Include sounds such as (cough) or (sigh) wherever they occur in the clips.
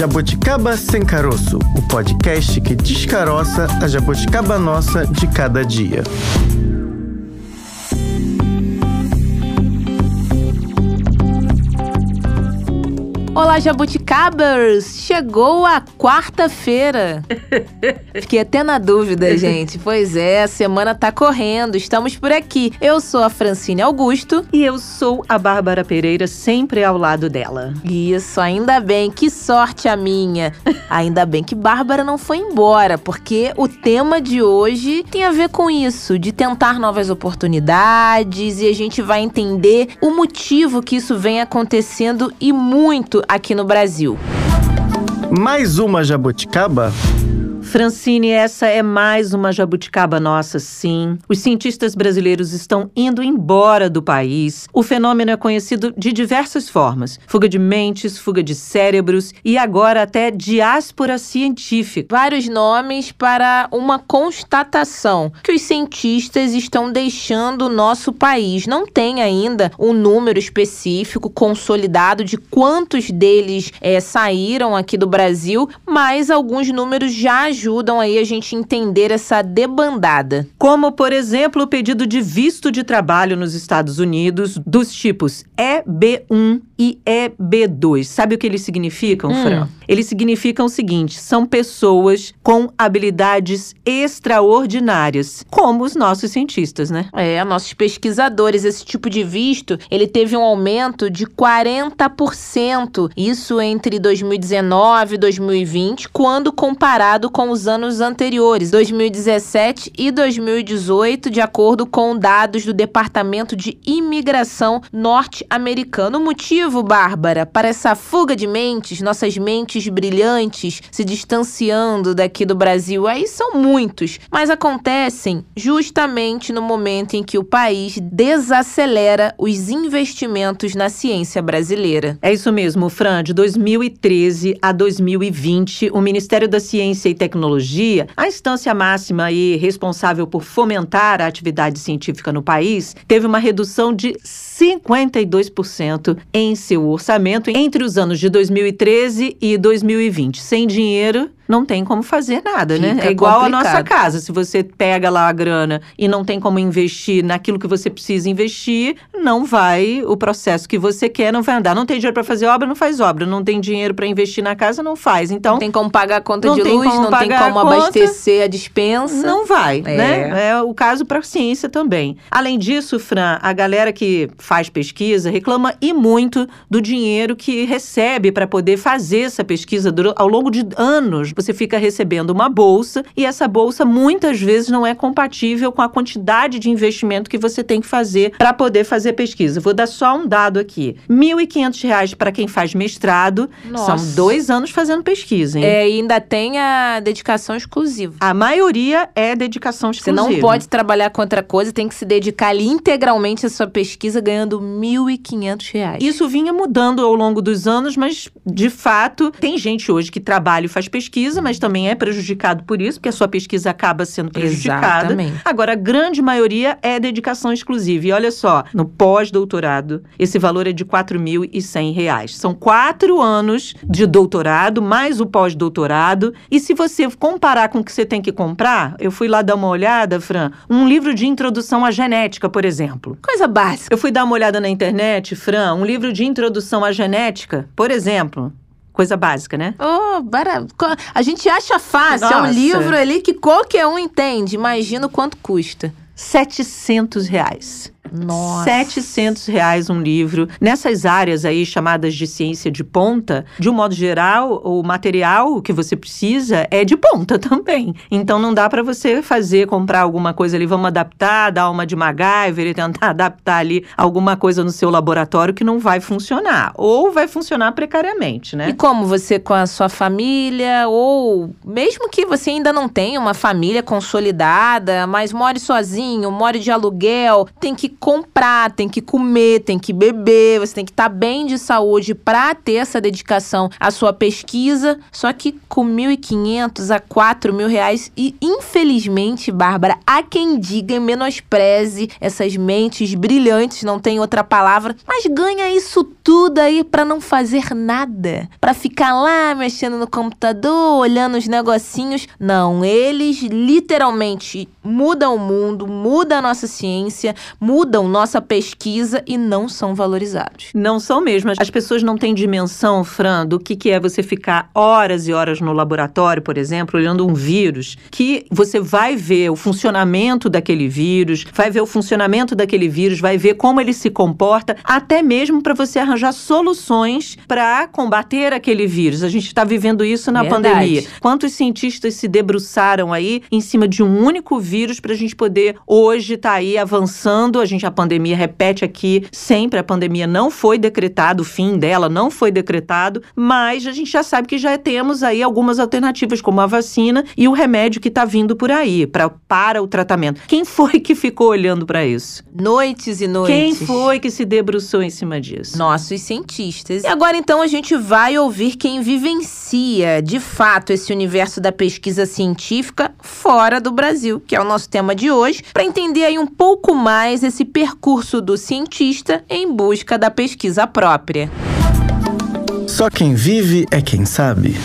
Jabuticaba Sem Caroço, o podcast que descaroça a jabuticaba nossa de cada dia. Olá, jabuticabers! Chegou a quarta-feira. (laughs) Fiquei até na dúvida, gente. Pois é, a semana tá correndo, estamos por aqui. Eu sou a Francine Augusto. E eu sou a Bárbara Pereira, sempre ao lado dela. Isso, ainda bem, que sorte a minha. Ainda bem que Bárbara não foi embora, porque o tema de hoje tem a ver com isso, de tentar novas oportunidades e a gente vai entender o motivo que isso vem acontecendo e muito aqui no Brasil. Mais uma jabuticaba? Francine, essa é mais uma jabuticaba nossa, sim. Os cientistas brasileiros estão indo embora do país. O fenômeno é conhecido de diversas formas: fuga de mentes, fuga de cérebros e agora até diáspora científica. Vários nomes para uma constatação que os cientistas estão deixando o nosso país. Não tem ainda um número específico consolidado de quantos deles é, saíram aqui do Brasil, mas alguns números já ajudam aí a gente entender essa debandada. Como, por exemplo, o pedido de visto de trabalho nos Estados Unidos dos tipos EB1 e EB2. Sabe o que eles significam, hum. Fran? Eles significam o seguinte: são pessoas com habilidades extraordinárias, como os nossos cientistas, né? É, nossos pesquisadores. Esse tipo de visto, ele teve um aumento de 40%. Isso entre 2019 e 2020, quando comparado com os anos anteriores, 2017 e 2018, de acordo com dados do Departamento de Imigração norte-americano. O motivo motivo, Bárbara, para essa fuga de mentes, nossas mentes brilhantes se distanciando daqui do Brasil? Aí são muitos, mas acontecem justamente no momento em que o país desacelera os investimentos na ciência brasileira. É isso mesmo, Fran. De 2013 a 2020, o Ministério da Ciência e Tecnologia, a instância máxima e responsável por fomentar a atividade científica no país, teve uma redução de 52% em seu orçamento entre os anos de 2013 e 2020. Sem dinheiro, não tem como fazer nada, né? Fica né? É igual complicado. a nossa casa. Se você pega lá a grana e não tem como investir naquilo que você precisa investir, não vai, o processo que você quer não vai andar. Não tem dinheiro para fazer obra, não faz obra. Não tem dinheiro para investir na casa, não faz. Então, não tem como pagar a conta de luz, não tem como a abastecer a dispensa. Não vai, é. né? É o caso para a ciência também. Além disso, Fran, a galera que faz pesquisa reclama e muito do dinheiro que recebe para poder fazer essa pesquisa ao longo de anos você fica recebendo uma bolsa e essa bolsa muitas vezes não é compatível com a quantidade de investimento que você tem que fazer para poder fazer pesquisa. Vou dar só um dado aqui: R$ 1.500 para quem faz mestrado. Nossa. São dois anos fazendo pesquisa, hein? É, e ainda tem a dedicação exclusiva. A maioria é dedicação exclusiva. Você não pode trabalhar com outra coisa, tem que se dedicar ali integralmente à sua pesquisa, ganhando R$ 1.500. Isso vinha mudando ao longo dos anos, mas de fato tem gente hoje que trabalha e faz pesquisa pesquisa, mas também é prejudicado por isso, porque a sua pesquisa acaba sendo prejudicada. Exatamente. Agora, a grande maioria é dedicação exclusiva. E olha só, no pós-doutorado, esse valor é de R$ 4.100. São quatro anos de doutorado, mais o pós-doutorado. E se você comparar com o que você tem que comprar, eu fui lá dar uma olhada, Fran, um livro de introdução à genética, por exemplo. Coisa básica. Eu fui dar uma olhada na internet, Fran, um livro de introdução à genética, por exemplo, coisa básica, né? Oh, bara... a gente acha fácil, Nossa. é um livro ali que qualquer um entende. Imagina o quanto custa. 700 reais. Nossa. 700 reais um livro. Nessas áreas aí chamadas de ciência de ponta, de um modo geral, o material que você precisa é de ponta (laughs) também. Então não dá para você fazer, comprar alguma coisa ali, vamos adaptar, dar uma de MacGyver e tentar (laughs) adaptar ali alguma coisa no seu laboratório que não vai funcionar. Ou vai funcionar precariamente, né? E como você com a sua família, ou mesmo que você ainda não tenha uma família consolidada, mas more sozinho, more de aluguel, tem que comprar, tem que comer, tem que beber, você tem que estar tá bem de saúde para ter essa dedicação à sua pesquisa. Só que com 1.500 a 4 mil reais e infelizmente, Bárbara, há quem diga e menospreze essas mentes brilhantes, não tem outra palavra, mas ganha isso tudo aí para não fazer nada, para ficar lá mexendo no computador, olhando os negocinhos. Não, eles literalmente mudam o mundo, mudam a nossa ciência, mudam nossa pesquisa e não são valorizados. Não são mesmo. As pessoas não têm dimensão, Fran, do que, que é você ficar horas e horas no laboratório, por exemplo, olhando um vírus, que você vai ver o funcionamento daquele vírus, vai ver o funcionamento daquele vírus, vai ver como ele se comporta, até mesmo para você arranjar soluções para combater aquele vírus. A gente está vivendo isso na Verdade. pandemia. Quantos cientistas se debruçaram aí em cima de um único vírus para a gente poder hoje estar tá aí avançando? A gente a pandemia repete aqui sempre a pandemia não foi decretado, o fim dela não foi decretado, mas a gente já sabe que já temos aí algumas alternativas como a vacina e o remédio que está vindo por aí pra, para o tratamento. Quem foi que ficou olhando para isso? Noites e noites. Quem foi que se debruçou em cima disso? Nossos cientistas. E agora então a gente vai ouvir quem vivencia de fato esse universo da pesquisa científica fora do Brasil, que é o nosso tema de hoje, para entender aí um pouco mais esse percurso do cientista em busca da pesquisa própria. Só quem vive é quem sabe.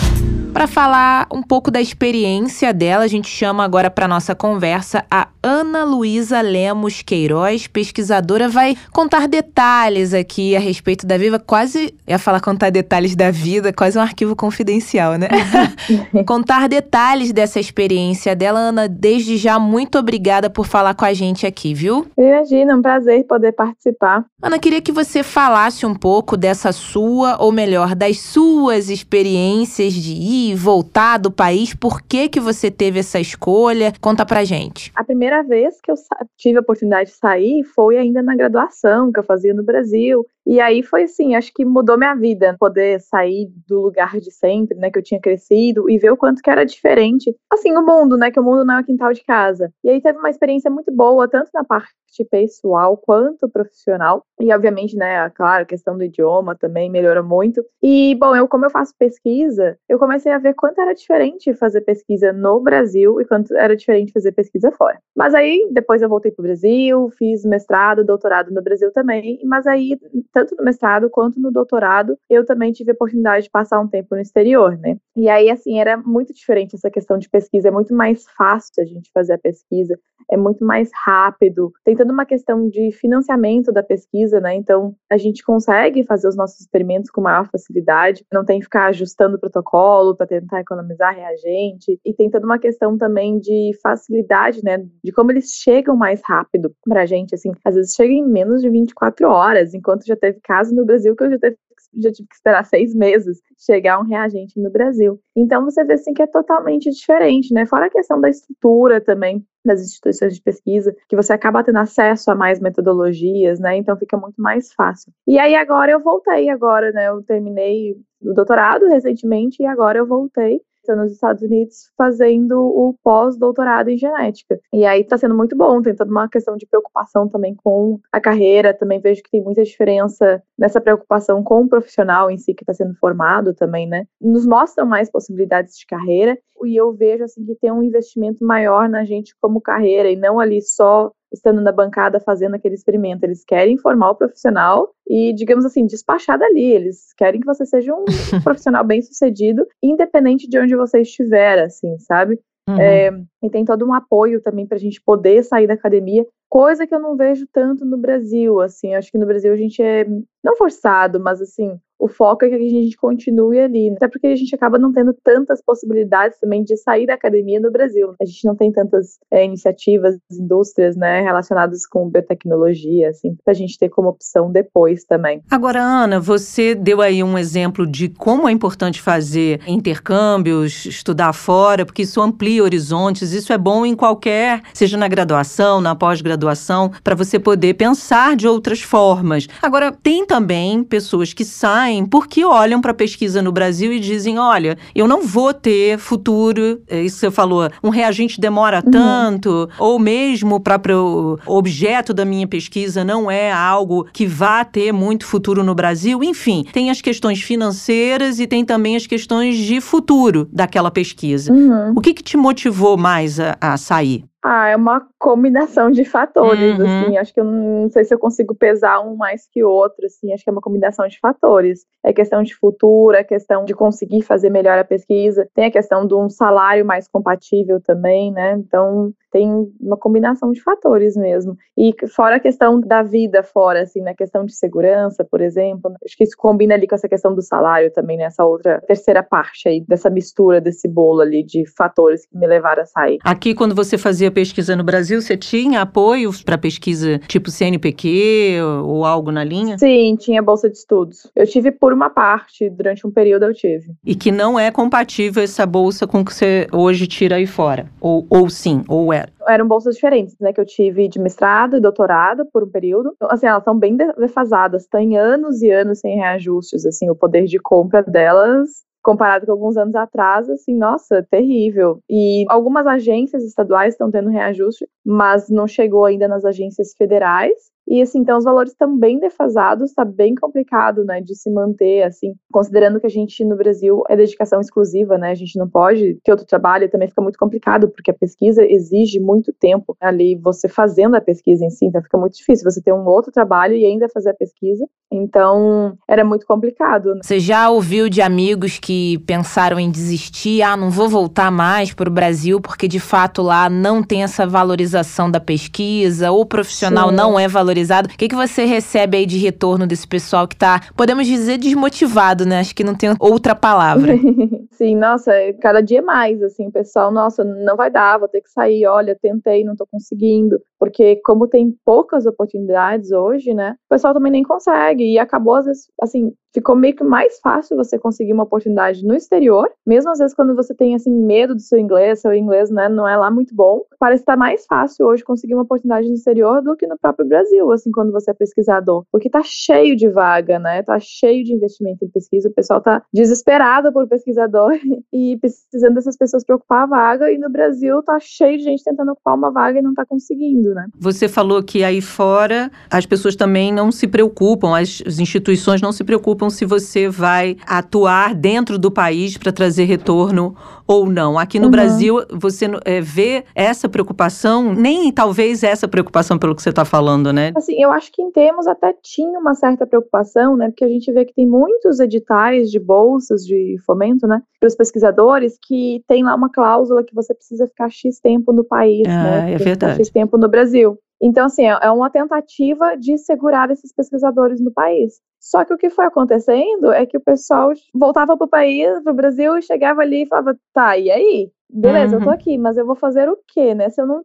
Para falar um pouco da experiência dela, a gente chama agora para nossa conversa a Ana Luísa Lemos Queiroz, pesquisadora, vai contar detalhes aqui a respeito da Viva, quase ia falar contar detalhes da vida, quase um arquivo confidencial, né? (laughs) contar detalhes dessa experiência dela, Ana, desde já muito obrigada por falar com a gente aqui, viu? Imagina, é um prazer poder participar. Ana, queria que você falasse um pouco dessa sua, ou melhor, das suas experiências de ir voltar do país? Por que que você teve essa escolha? Conta pra gente. A primeira vez que eu tive a oportunidade de sair foi ainda na graduação que eu fazia no Brasil. E aí foi assim, acho que mudou minha vida, poder sair do lugar de sempre, né, que eu tinha crescido e ver o quanto que era diferente. Assim, o mundo, né, que o mundo não é o quintal de casa. E aí teve uma experiência muito boa, tanto na parte pessoal quanto profissional. E obviamente, né, claro, a questão do idioma também melhorou muito. E bom, eu como eu faço pesquisa, eu comecei a ver quanto era diferente fazer pesquisa no Brasil e quanto era diferente fazer pesquisa fora. Mas aí depois eu voltei para o Brasil, fiz mestrado, doutorado no Brasil também, mas aí tanto no mestrado quanto no doutorado, eu também tive a oportunidade de passar um tempo no exterior, né? E aí, assim, era muito diferente essa questão de pesquisa, é muito mais fácil a gente fazer a pesquisa, é muito mais rápido. Tem toda uma questão de financiamento da pesquisa, né? Então, a gente consegue fazer os nossos experimentos com maior facilidade, não tem que ficar ajustando o protocolo para tentar economizar reagente, e tem toda uma questão também de facilidade, né? De como eles chegam mais rápido para a gente, assim, às vezes chegam em menos de 24 horas, enquanto já teve caso no Brasil que eu já, teve, já tive que esperar seis meses chegar um reagente no Brasil. Então você vê assim que é totalmente diferente, né? Fora a questão da estrutura também das instituições de pesquisa, que você acaba tendo acesso a mais metodologias, né? Então fica muito mais fácil. E aí agora eu voltei agora, né? Eu terminei o doutorado recentemente e agora eu voltei nos Estados Unidos fazendo o pós-doutorado em genética. E aí está sendo muito bom, tem toda uma questão de preocupação também com a carreira, também vejo que tem muita diferença nessa preocupação com o profissional em si que está sendo formado também, né? Nos mostram mais possibilidades de carreira e eu vejo assim que tem um investimento maior na gente como carreira e não ali só estando na bancada fazendo aquele experimento. Eles querem formar o profissional e, digamos assim, despachar dali. Eles querem que você seja um (laughs) profissional bem sucedido, independente de onde você estiver, assim, sabe? Uhum. É, e tem todo um apoio também para a gente poder sair da academia, coisa que eu não vejo tanto no Brasil, assim, acho que no Brasil a gente é não forçado, mas assim, o foco é que a gente continue ali, até porque a gente acaba não tendo tantas possibilidades também de sair da academia no Brasil. A gente não tem tantas é, iniciativas, indústrias, né, relacionadas com biotecnologia, assim, a gente ter como opção depois também. Agora, Ana, você deu aí um exemplo de como é importante fazer intercâmbios, estudar fora, porque isso amplia horizontes, isso é bom em qualquer, seja na graduação, na pós-graduação, graduação para você poder pensar de outras formas. Agora, tem também pessoas que saem porque olham para a pesquisa no Brasil e dizem: olha, eu não vou ter futuro, é isso você falou, um reagente demora uhum. tanto, ou mesmo o objeto da minha pesquisa não é algo que vá ter muito futuro no Brasil. Enfim, tem as questões financeiras e tem também as questões de futuro daquela pesquisa. Uhum. O que, que te motivou mais a, a sair? Ah, é uma combinação de fatores, uhum. assim. Acho que eu não, sei se eu consigo pesar um mais que o outro, assim. Acho que é uma combinação de fatores. É questão de futuro, é questão de conseguir fazer melhor a pesquisa. Tem a questão de um salário mais compatível também, né? Então, tem uma combinação de fatores mesmo. E fora a questão da vida fora, assim, na questão de segurança, por exemplo. Acho que isso combina ali com essa questão do salário também, nessa né? outra terceira parte aí, dessa mistura desse bolo ali de fatores que me levaram a sair. Aqui, quando você fazia pesquisa no Brasil, você tinha apoio para pesquisa tipo CNPq ou algo na linha? Sim, tinha bolsa de estudos. Eu tive por uma parte, durante um período eu tive. E que não é compatível essa bolsa com o que você hoje tira aí fora? Ou, ou sim, ou era? Eram bolsas diferentes, né? Que eu tive de mestrado e doutorado por um período. Então, assim, elas são bem defasadas. Tem anos e anos sem reajustes, assim, o poder de compra delas comparado com alguns anos atrás, assim, nossa, terrível. E algumas agências estaduais estão tendo reajuste, mas não chegou ainda nas agências federais. E assim, então os valores estão bem defasados, está bem complicado, né, de se manter, assim, considerando que a gente no Brasil é dedicação exclusiva, né, a gente não pode ter outro trabalho, também fica muito complicado, porque a pesquisa exige muito tempo ali, você fazendo a pesquisa em si, então fica muito difícil você ter um outro trabalho e ainda fazer a pesquisa, então era muito complicado. Né? Você já ouviu de amigos que pensaram em desistir, ah, não vou voltar mais para o Brasil, porque de fato lá não tem essa valorização da pesquisa, ou o profissional Sim. não é valorizado valorizado. O que, que você recebe aí de retorno desse pessoal que tá, podemos dizer, desmotivado, né? Acho que não tem outra palavra. (laughs) Sim, nossa, é cada dia mais, assim, o pessoal, nossa, não vai dar, vou ter que sair, olha, tentei, não tô conseguindo. Porque como tem poucas oportunidades hoje, né, o pessoal também nem consegue. E acabou, às vezes, assim, ficou meio que mais fácil você conseguir uma oportunidade no exterior, mesmo às vezes quando você tem assim medo do seu inglês, seu inglês né, não é lá muito bom, parece estar mais fácil hoje conseguir uma oportunidade no exterior do que no próprio Brasil, assim, quando você é pesquisador, porque tá cheio de vaga, né? Tá cheio de investimento em pesquisa, o pessoal tá desesperado por pesquisador (laughs) e precisando dessas pessoas para ocupar a vaga e no Brasil tá cheio de gente tentando ocupar uma vaga e não tá conseguindo, né? Você falou que aí fora as pessoas também não se preocupam, as instituições não se preocupam se você vai atuar dentro do país para trazer retorno ou não. Aqui no uhum. Brasil, você é, vê essa preocupação, nem talvez essa preocupação pelo que você está falando, né? Assim, eu acho que em termos até tinha uma certa preocupação, né? Porque a gente vê que tem muitos editais de bolsas de fomento, né? Para os pesquisadores que tem lá uma cláusula que você precisa ficar X tempo no país, ah, né? É verdade. X tempo no Brasil. Então, assim, é, é uma tentativa de segurar esses pesquisadores no país. Só que o que foi acontecendo é que o pessoal voltava para o país, para o Brasil, e chegava ali e falava, tá, e aí? Beleza, uhum. eu tô uhum. aqui, mas eu vou fazer o quê, né? Se eu não,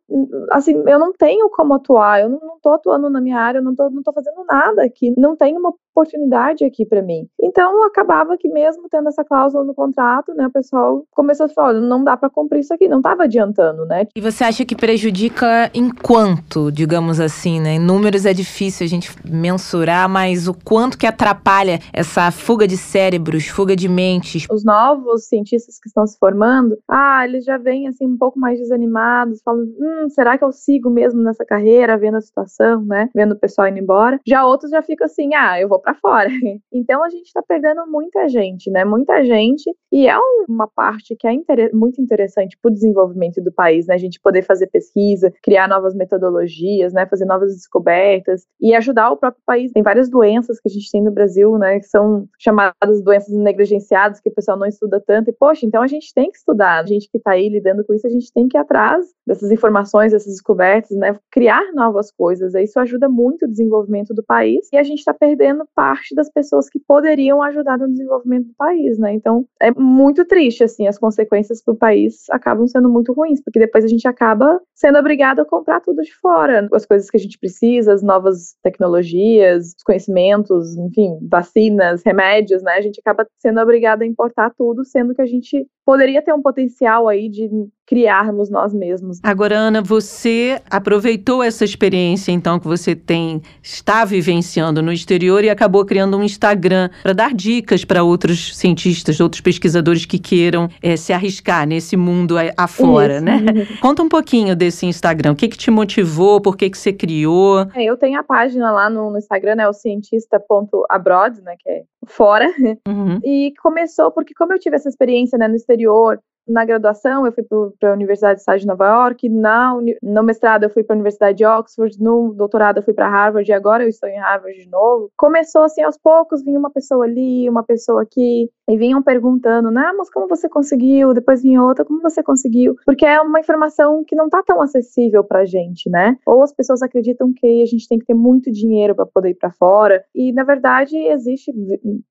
assim, eu não tenho como atuar, eu não, não tô atuando na minha área, eu não tô, não tô fazendo nada aqui, não tem uma oportunidade aqui para mim. Então, acabava que mesmo tendo essa cláusula no contrato, né, o pessoal começou a falar, olha, não dá para cumprir isso aqui, não tava adiantando, né? E você acha que prejudica em quanto, digamos assim, né? Em números é difícil a gente mensurar, mas o quanto que atrapalha essa fuga de cérebros, fuga de mentes? Os novos cientistas que estão se formando, ah, eles já vêm assim um pouco mais desanimados, falam, hum, será que eu sigo mesmo nessa carreira, vendo a situação, né? Vendo o pessoal indo embora. Já outros já ficam assim, ah, eu vou para fora. (laughs) Então a gente está perdendo muita gente, né? Muita gente e é uma parte que é inter muito interessante para o desenvolvimento do país, né? A gente poder fazer pesquisa, criar novas metodologias, né? Fazer novas descobertas e ajudar o próprio país. Tem várias doenças que a gente tem no Brasil, né? Que são chamadas doenças negligenciadas que o pessoal não estuda tanto. E poxa, então a gente tem que estudar. A gente que está aí lidando com isso, a gente tem que ir atrás dessas informações, dessas descobertas, né? Criar novas coisas. Isso ajuda muito o desenvolvimento do país e a gente está perdendo parte das pessoas que poderiam ajudar no desenvolvimento do país, né? Então é muito triste, assim, as consequências para o país acabam sendo muito ruins, porque depois a gente acaba sendo obrigado a comprar tudo de fora, as coisas que a gente precisa, as novas tecnologias, os conhecimentos, enfim, vacinas, remédios, né? A gente acaba sendo obrigado a importar tudo, sendo que a gente poderia ter um potencial aí de criarmos nós mesmos. Agora, Ana, você aproveitou essa experiência, então, que você tem, está vivenciando no exterior e acabou criando um Instagram para dar dicas para outros cientistas, outros pesquisadores que queiram é, se arriscar nesse mundo afora, Isso. né? (laughs) Conta um pouquinho desse Instagram. O que, que te motivou? Por que, que você criou? É, eu tenho a página lá no, no Instagram, né? O cientista.abroad, né? Que é fora. Uhum. E começou porque, como eu tive essa experiência né, no exterior, na graduação eu fui para a Universidade de Estado de Nova York, na, no mestrado eu fui para a Universidade de Oxford, no doutorado eu fui para Harvard e agora eu estou em Harvard de novo. Começou assim aos poucos, vinha uma pessoa ali, uma pessoa aqui, e vinham perguntando, né, mas como você conseguiu? Depois vinha outra, como você conseguiu? Porque é uma informação que não está tão acessível para gente, né? Ou as pessoas acreditam que a gente tem que ter muito dinheiro para poder ir para fora, e na verdade existe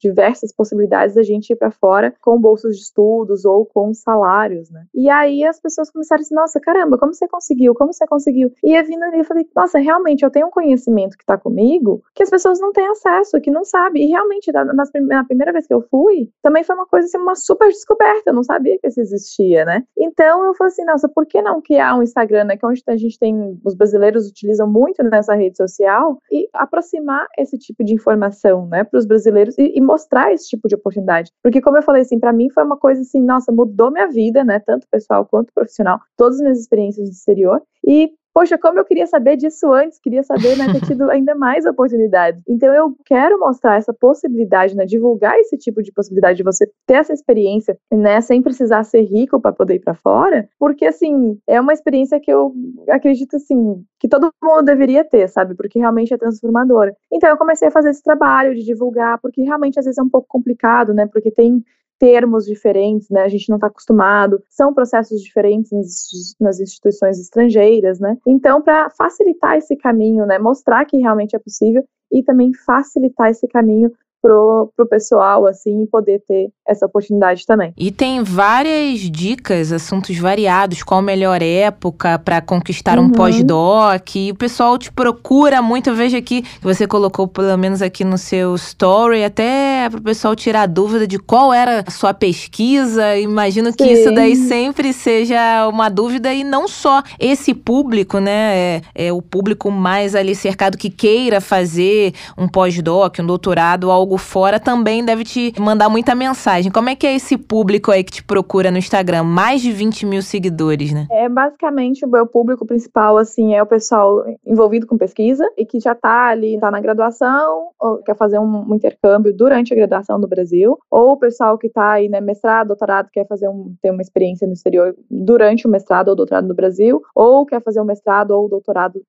diversas possibilidades da gente ir para fora com bolsas de estudos ou com salário salários, né? E aí as pessoas começaram assim, nossa, caramba, como você conseguiu? Como você conseguiu? E eu vindo ali, eu falei, nossa, realmente eu tenho um conhecimento que tá comigo que as pessoas não têm acesso, que não sabem. E realmente, na, na primeira vez que eu fui, também foi uma coisa assim, uma super descoberta, eu não sabia que isso existia, né? Então eu falei assim, nossa, por que não criar um Instagram, né? Que é onde a gente tem, os brasileiros utilizam muito nessa rede social, e aproximar esse tipo de informação, né, para os brasileiros e, e mostrar esse tipo de oportunidade. Porque, como eu falei assim, para mim foi uma coisa assim, nossa, mudou minha vida, né, tanto pessoal quanto profissional, todas as minhas experiências no exterior. E poxa, como eu queria saber disso antes, queria saber, né, ter tido ainda mais oportunidades. Então eu quero mostrar essa possibilidade, né, divulgar esse tipo de possibilidade de você ter essa experiência, né, sem precisar ser rico para poder ir para fora, porque assim, é uma experiência que eu acredito assim, que todo mundo deveria ter, sabe? Porque realmente é transformadora. Então eu comecei a fazer esse trabalho de divulgar, porque realmente às vezes é um pouco complicado, né? Porque tem termos diferentes, né? A gente não está acostumado, são processos diferentes nas, instituições estrangeiras, né? Então, para facilitar esse caminho, né? Mostrar que realmente é possível e também facilitar esse caminho pro, pro pessoal, assim, poder ter essa oportunidade também. E tem várias dicas, assuntos variados, qual a melhor época para conquistar uhum. um pós-doc. E o pessoal te procura muito. Eu vejo aqui que você colocou, pelo menos aqui no seu story, até para o pessoal tirar dúvida de qual era a sua pesquisa. Imagino que Sim. isso daí sempre seja uma dúvida, e não só esse público, né? É, é o público mais ali cercado que queira fazer um pós-doc, um doutorado, algo fora, também deve te mandar muita mensagem. Como é que é esse público aí que te procura no Instagram? Mais de 20 mil seguidores, né? É basicamente o meu público principal, assim, é o pessoal envolvido com pesquisa e que já tá ali, tá na graduação, ou quer fazer um, um intercâmbio durante a graduação no Brasil, ou o pessoal que tá aí, né, mestrado, doutorado, quer fazer um, ter uma experiência no exterior durante o mestrado ou doutorado no Brasil, ou quer fazer um mestrado ou doutorado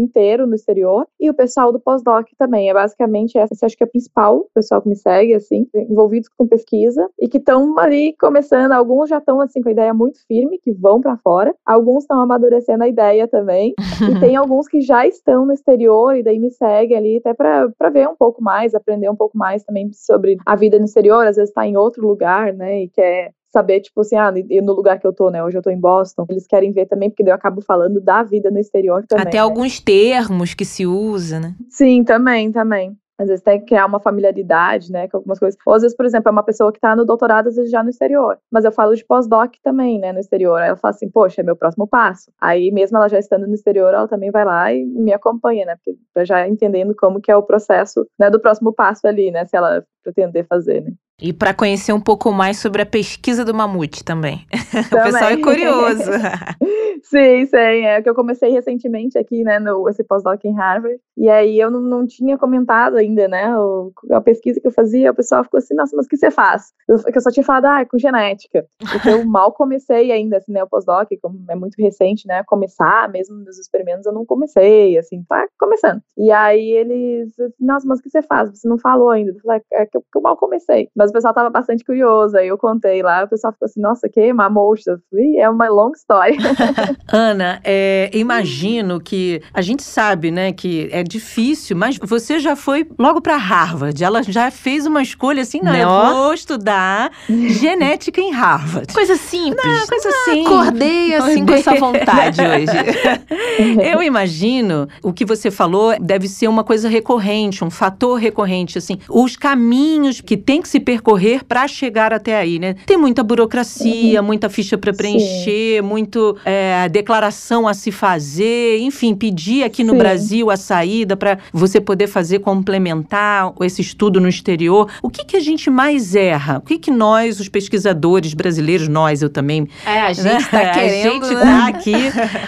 inteiro no exterior, e o pessoal do pós-doc também. É basicamente essa, acho que é a principal, o pessoal que me segue, assim, envolvidos com pesquisa e que estão ali começando. Alguns já estão, assim, com a ideia muito firme, que vão para fora, alguns estão amadurecendo a ideia também, e (laughs) tem alguns que já estão no exterior e daí me seguem ali até para ver um pouco mais, aprender um pouco mais também sobre a vida no exterior, às vezes está em outro lugar, né, e quer saber, tipo assim, ah, no lugar que eu tô, né? Hoje eu tô em Boston. Eles querem ver também, porque daí eu acabo falando da vida no exterior também. Até né? alguns termos que se usa, né? Sim, também, também. Às vezes tem que criar uma familiaridade, né, com algumas coisas. Ou às vezes, por exemplo, é uma pessoa que tá no doutorado, às vezes já no exterior. Mas eu falo de pós-doc também, né, no exterior. Aí ela fala assim, poxa, é meu próximo passo. Aí, mesmo ela já estando no exterior, ela também vai lá e me acompanha, né, porque já entendendo como que é o processo, né, do próximo passo ali, né, se ela pretender fazer, né. E para conhecer um pouco mais sobre a pesquisa do mamute também. também. (laughs) o pessoal é curioso. (laughs) sim, sim. É que eu comecei recentemente aqui, né, no esse pós-doc em Harvard. E aí eu não, não tinha comentado ainda, né, o, a pesquisa que eu fazia. O pessoal ficou assim, nossa, mas o que você faz? Eu, eu só tinha falado, ah, é com genética. Porque eu mal comecei ainda, assim, né, o pós-doc, como é muito recente, né, começar mesmo meus experimentos, eu não comecei, assim, tá começando. E aí eles, nossa, mas o que você faz? Você não falou ainda. Eu falei, é que eu, que eu mal comecei. Mas o pessoal tava bastante curioso, aí eu contei lá, o pessoal ficou assim, nossa, que mamostra? É uma longa história. (laughs) Ana, é, imagino que a gente sabe, né, que é difícil, mas você já foi logo para Harvard. Ela já fez uma escolha assim, não, não. eu vou estudar genética em Harvard. Coisa simples. Não, coisa simples. Acordei assim com essa vontade hoje. (laughs) eu imagino, o que você falou deve ser uma coisa recorrente, um fator recorrente, assim, os caminhos que tem que se percorrer para chegar até aí, né? Tem muita burocracia, uhum. muita ficha para preencher, Sim. muito é, declaração a se fazer, enfim, pedir aqui no Sim. Brasil a saída para você poder fazer complementar esse estudo no exterior. O que, que a gente mais erra? O que, que nós, os pesquisadores brasileiros, nós, eu também. É, a gente está né? querendo. A gente tá aqui.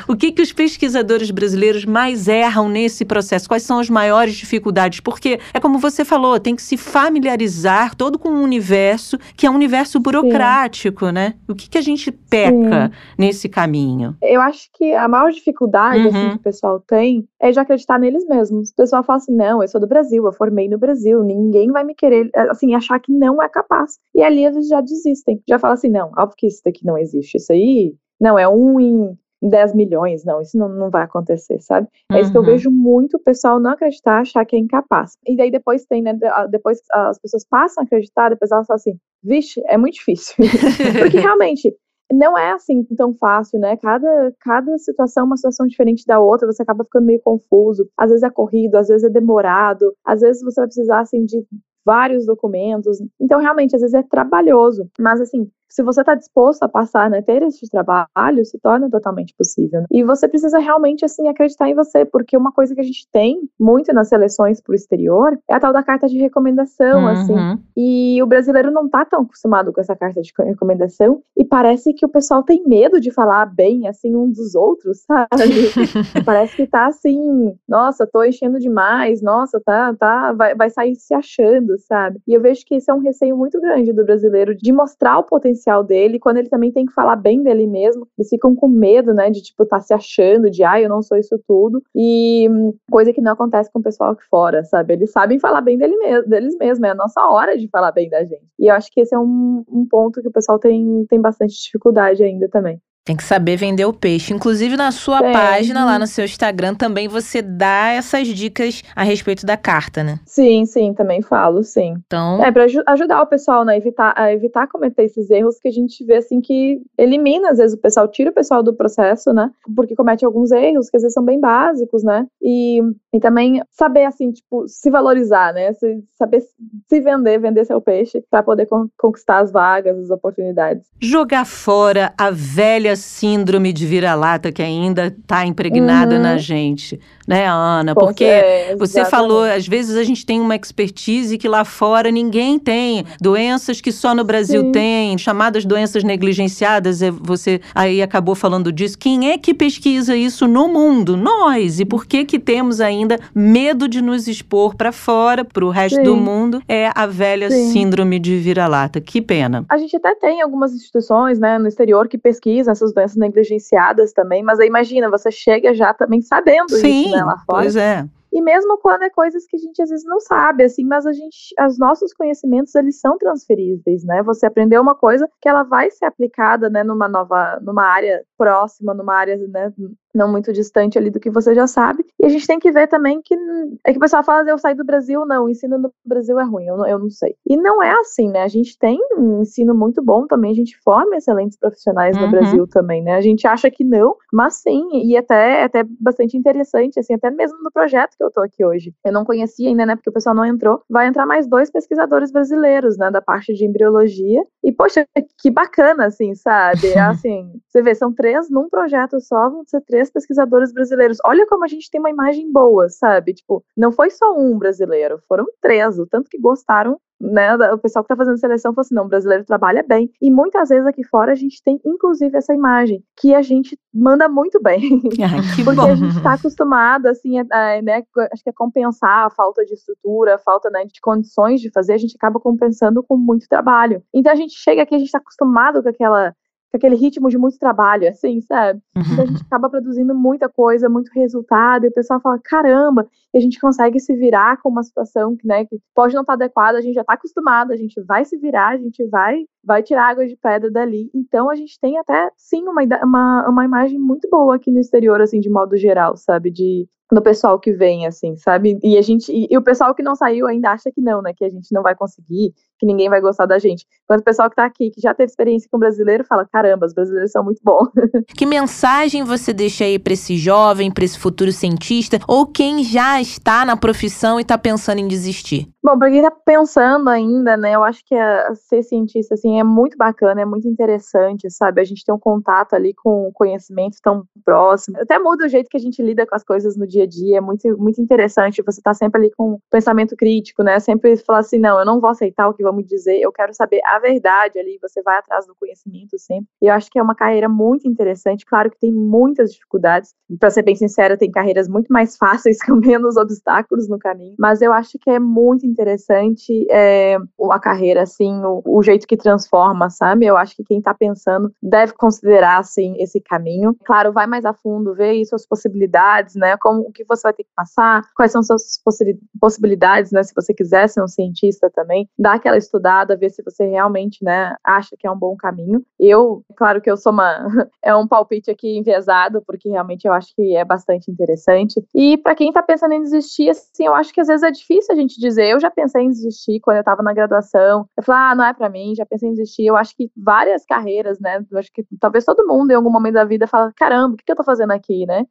o que, que os pesquisadores brasileiros mais erram nesse processo? Quais são as maiores dificuldades? Porque é como você falou, tem que se familiarizar todo com um universo que é um universo burocrático, Sim. né? O que, que a gente peca Sim. nesse caminho? Eu acho que a maior dificuldade assim, uhum. assim, que o pessoal tem é de acreditar neles mesmos. O pessoal fala assim: não, eu sou do Brasil, eu formei no Brasil, ninguém vai me querer, assim, achar que não é capaz. E ali eles já desistem. Já fala assim: não, óbvio que isso daqui não existe. Isso aí, não, é um em 10 milhões, não, isso não, não vai acontecer, sabe? É uhum. isso que eu uhum. vejo muito o pessoal não acreditar, achar que é incapaz. E daí depois tem, né, depois as pessoas passam a acreditar, depois elas falam assim, vixe, é muito difícil. (laughs) Porque realmente, não é assim tão fácil, né? Cada, cada situação é uma situação diferente da outra, você acaba ficando meio confuso. Às vezes é corrido, às vezes é demorado, às vezes você vai precisar assim de vários documentos. Então, realmente, às vezes é trabalhoso. Mas, assim, se você está disposto a passar, né, ter esse trabalho, se torna totalmente possível. Né? E você precisa realmente, assim, acreditar em você, porque uma coisa que a gente tem muito nas seleções para o exterior é a tal da carta de recomendação, assim. uhum. assim. E o brasileiro não está tão acostumado com essa carta de recomendação e parece que o pessoal tem medo de falar bem, assim, um dos outros, (laughs) sabe? parece que tá assim, nossa, tô enchendo demais, nossa, tá, tá, vai, vai sair se achando, sabe? E eu vejo que esse é um receio muito grande do brasileiro de mostrar o potencial potencial dele, quando ele também tem que falar bem dele mesmo, eles ficam com medo, né, de tipo, tá se achando, de, ah, eu não sou isso tudo, e coisa que não acontece com o pessoal aqui fora, sabe? Eles sabem falar bem dele mesmo, deles mesmos, é a nossa hora de falar bem da gente. E eu acho que esse é um, um ponto que o pessoal tem, tem bastante dificuldade ainda também. Tem que saber vender o peixe. Inclusive, na sua página, lá no seu Instagram, também você dá essas dicas a respeito da carta, né? Sim, sim, também falo, sim. Então. É, pra ajudar o pessoal, né? Evitar, a evitar cometer esses erros que a gente vê, assim, que elimina, às vezes, o pessoal, tira o pessoal do processo, né? Porque comete alguns erros que às vezes são bem básicos, né? E, e também saber, assim, tipo, se valorizar, né? Se, saber se vender, vender seu peixe, para poder con conquistar as vagas, as oportunidades. Jogar fora a velha síndrome de vira-lata que ainda está impregnada uhum. na gente né, Ana? Porque é, você falou, às vezes a gente tem uma expertise que lá fora ninguém tem. Doenças que só no Brasil Sim. tem, chamadas doenças negligenciadas, é, você aí acabou falando disso. Quem é que pesquisa isso no mundo? Nós. E por que que temos ainda medo de nos expor para fora, para o resto Sim. do mundo? É a velha Sim. síndrome de vira-lata. Que pena. A gente até tem algumas instituições, né, no exterior que pesquisam essas doenças negligenciadas também, mas aí imagina, você chega já também sabendo Sim. isso, né? Né, lá fora. Pois é. E mesmo quando é coisas que a gente às vezes não sabe, assim, mas a gente, os nossos conhecimentos eles são transferíveis, né? Você aprendeu uma coisa que ela vai ser aplicada, né, numa nova, numa área próxima, numa área, né, não muito distante ali do que você já sabe. E a gente tem que ver também que é que o pessoal fala, eu saí do Brasil, não, o ensino no Brasil é ruim, eu não, eu não sei. E não é assim, né? A gente tem um ensino muito bom também, a gente forma excelentes profissionais uhum. no Brasil também, né? A gente acha que não, mas sim, e até até bastante interessante, assim, até mesmo no projeto que eu tô aqui hoje. Eu não conhecia ainda, né, porque o pessoal não entrou. Vai entrar mais dois pesquisadores brasileiros, né, da parte de embriologia. E poxa, que bacana, assim, sabe? (laughs) assim, você vê, são três num projeto só, vão ser três três pesquisadores brasileiros. Olha como a gente tem uma imagem boa, sabe? Tipo, não foi só um brasileiro, foram três, o tanto que gostaram né, o pessoal que está fazendo seleção falou assim, não, o brasileiro trabalha bem. E muitas vezes aqui fora a gente tem, inclusive, essa imagem, que a gente manda muito bem. (laughs) Ai, (laughs) Porque bom. a gente está acostumado, assim, a, a, né, acho que é compensar a falta de estrutura, a falta né, de condições de fazer, a gente acaba compensando com muito trabalho. Então a gente chega aqui, a gente está acostumado com aquela com aquele ritmo de muito trabalho, assim, sabe? Uhum. Então a gente acaba produzindo muita coisa, muito resultado, e o pessoal fala, caramba, e a gente consegue se virar com uma situação que, né, que pode não estar tá adequada, a gente já está acostumado, a gente vai se virar, a gente vai, vai tirar água de pedra dali. Então a gente tem até, sim, uma, uma, uma imagem muito boa aqui no exterior, assim, de modo geral, sabe? De no pessoal que vem, assim, sabe? E a gente. E, e, o pessoal que não saiu ainda acha que não, né? Que a gente não vai conseguir, que ninguém vai gostar da gente. Quando o pessoal que tá aqui, que já teve experiência com brasileiro, fala: caramba, os brasileiros são muito bons. (laughs) Que mensagem você deixa aí para esse jovem, para esse futuro cientista, ou quem já está na profissão e está pensando em desistir? Bom, para quem tá pensando ainda, né, eu acho que a, ser cientista, assim, é muito bacana, é muito interessante, sabe? A gente tem um contato ali com conhecimento tão próximo. Até muda o jeito que a gente lida com as coisas no dia a dia, é muito, muito interessante você tá sempre ali com pensamento crítico, né? Sempre falar assim, não, eu não vou aceitar o que vão me dizer, eu quero saber a verdade ali, você vai atrás do conhecimento sempre. E eu acho que é uma carreira muito interessante, claro que tem muitas dificuldades. Para ser bem sincera, tem carreiras muito mais (laughs) fáceis com menos obstáculos no caminho, mas eu acho que é muito interessante é, a carreira, assim, o, o, jeito que transforma, sabe? Eu acho que quem está pensando deve considerar, assim, esse caminho. Claro, vai mais a fundo, ver suas possibilidades, né? Como o que você vai ter que passar, quais são suas possibilidades, né? Se você quiser ser um cientista também, dá aquela estudada, ver se você realmente, né, acha que é um bom caminho. Eu, claro que eu sou uma, (laughs) é um palpite aqui enviesado, porque realmente eu acho que é bastante interessante. E para quem está pensando em desistir, assim, eu acho que às vezes é difícil a gente dizer, eu já pensei em desistir quando eu estava na graduação. Eu falei, ah, não é para mim, já pensei em desistir. Eu acho que várias carreiras, né? Eu acho que talvez todo mundo em algum momento da vida fala, caramba, o que eu tô fazendo aqui, né?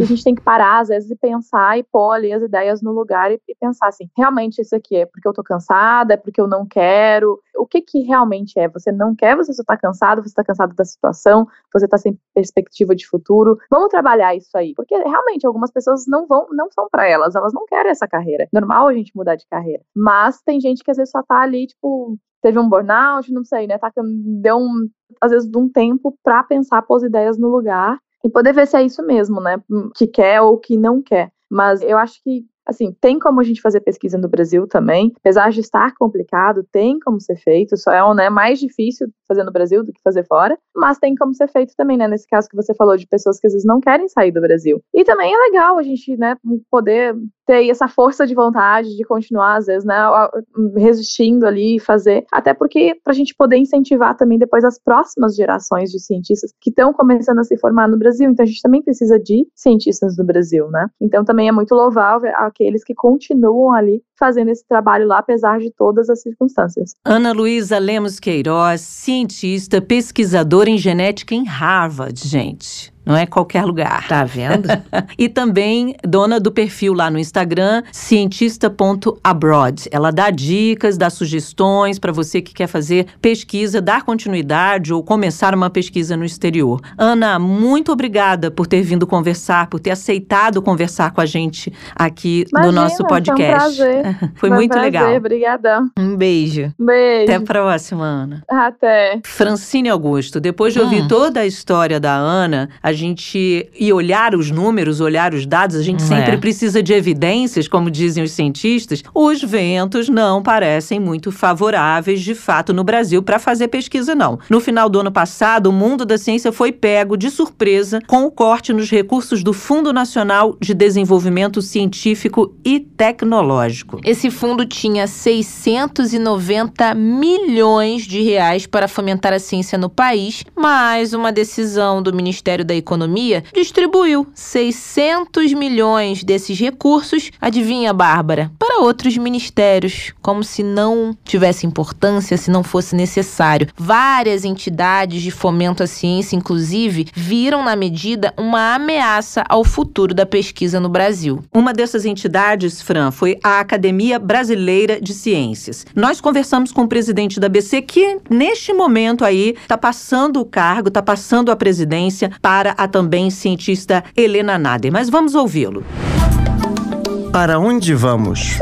A gente tem que parar, às vezes, e pensar e pôr ali as ideias no lugar e, e, pensar assim: realmente isso aqui é porque eu tô cansada, é porque eu não quero? O que que realmente é? Você não quer, você só tá cansado, você tá cansado da situação, você tá sem perspectiva de futuro. Vamos trabalhar isso aí, porque realmente algumas pessoas não vão, não são para elas, elas não querem essa carreira. Normal a gente mudar de carreira. Mas tem gente que às vezes só tá ali, tipo, teve um burnout, não sei, né? Tá, deu um, às vezes, de um tempo para pensar, pôr as ideias no lugar e poder ver se é isso mesmo, né? Que quer ou que não quer. Mas eu acho que Assim, tem como a gente fazer pesquisa no Brasil também, apesar de estar complicado, tem como ser feito, só é né, mais difícil fazer no Brasil do que fazer fora, mas tem como ser feito também, né, nesse caso que você falou de pessoas que às vezes não querem sair do Brasil. E também é legal a gente, né, poder ter essa força de vontade de continuar, às vezes, né, resistindo ali e fazer, até porque para a gente poder incentivar também depois as próximas gerações de cientistas que estão começando a se formar no Brasil, então a gente também precisa de cientistas no Brasil, né, então também é muito louvável aqueles que continuam ali fazendo esse trabalho lá, apesar de todas as circunstâncias. Ana Luísa Lemos Queiroz, cientista, pesquisadora em genética em Harvard, gente. Não é qualquer lugar. Tá vendo? (laughs) e também dona do perfil lá no Instagram, cientista.abroad. Ela dá dicas, dá sugestões para você que quer fazer pesquisa, dar continuidade ou começar uma pesquisa no exterior. Ana, muito obrigada por ter vindo conversar, por ter aceitado conversar com a gente aqui Imagina, no nosso podcast. Foi um prazer. (laughs) foi, muito prazer, legal. Obrigadão. Um beijo. Beijo. Até a próxima, Ana. Até. Francine Augusto, depois de ouvir hum. toda a história da Ana, a a gente e olhar os números, olhar os dados, a gente sempre é. precisa de evidências, como dizem os cientistas. Os ventos não parecem muito favoráveis, de fato, no Brasil para fazer pesquisa, não. No final do ano passado, o mundo da ciência foi pego de surpresa com o corte nos recursos do Fundo Nacional de Desenvolvimento Científico e Tecnológico. Esse fundo tinha 690 milhões de reais para fomentar a ciência no país, mas uma decisão do Ministério da Economia distribuiu 600 milhões desses recursos, adivinha, Bárbara, para outros ministérios, como se não tivesse importância, se não fosse necessário. Várias entidades de fomento à ciência, inclusive, viram na medida uma ameaça ao futuro da pesquisa no Brasil. Uma dessas entidades, Fran, foi a Academia Brasileira de Ciências. Nós conversamos com o presidente da BC que, neste momento aí, está passando o cargo, está passando a presidência para a também cientista Helena Nader. Mas vamos ouvi-lo. Para onde vamos?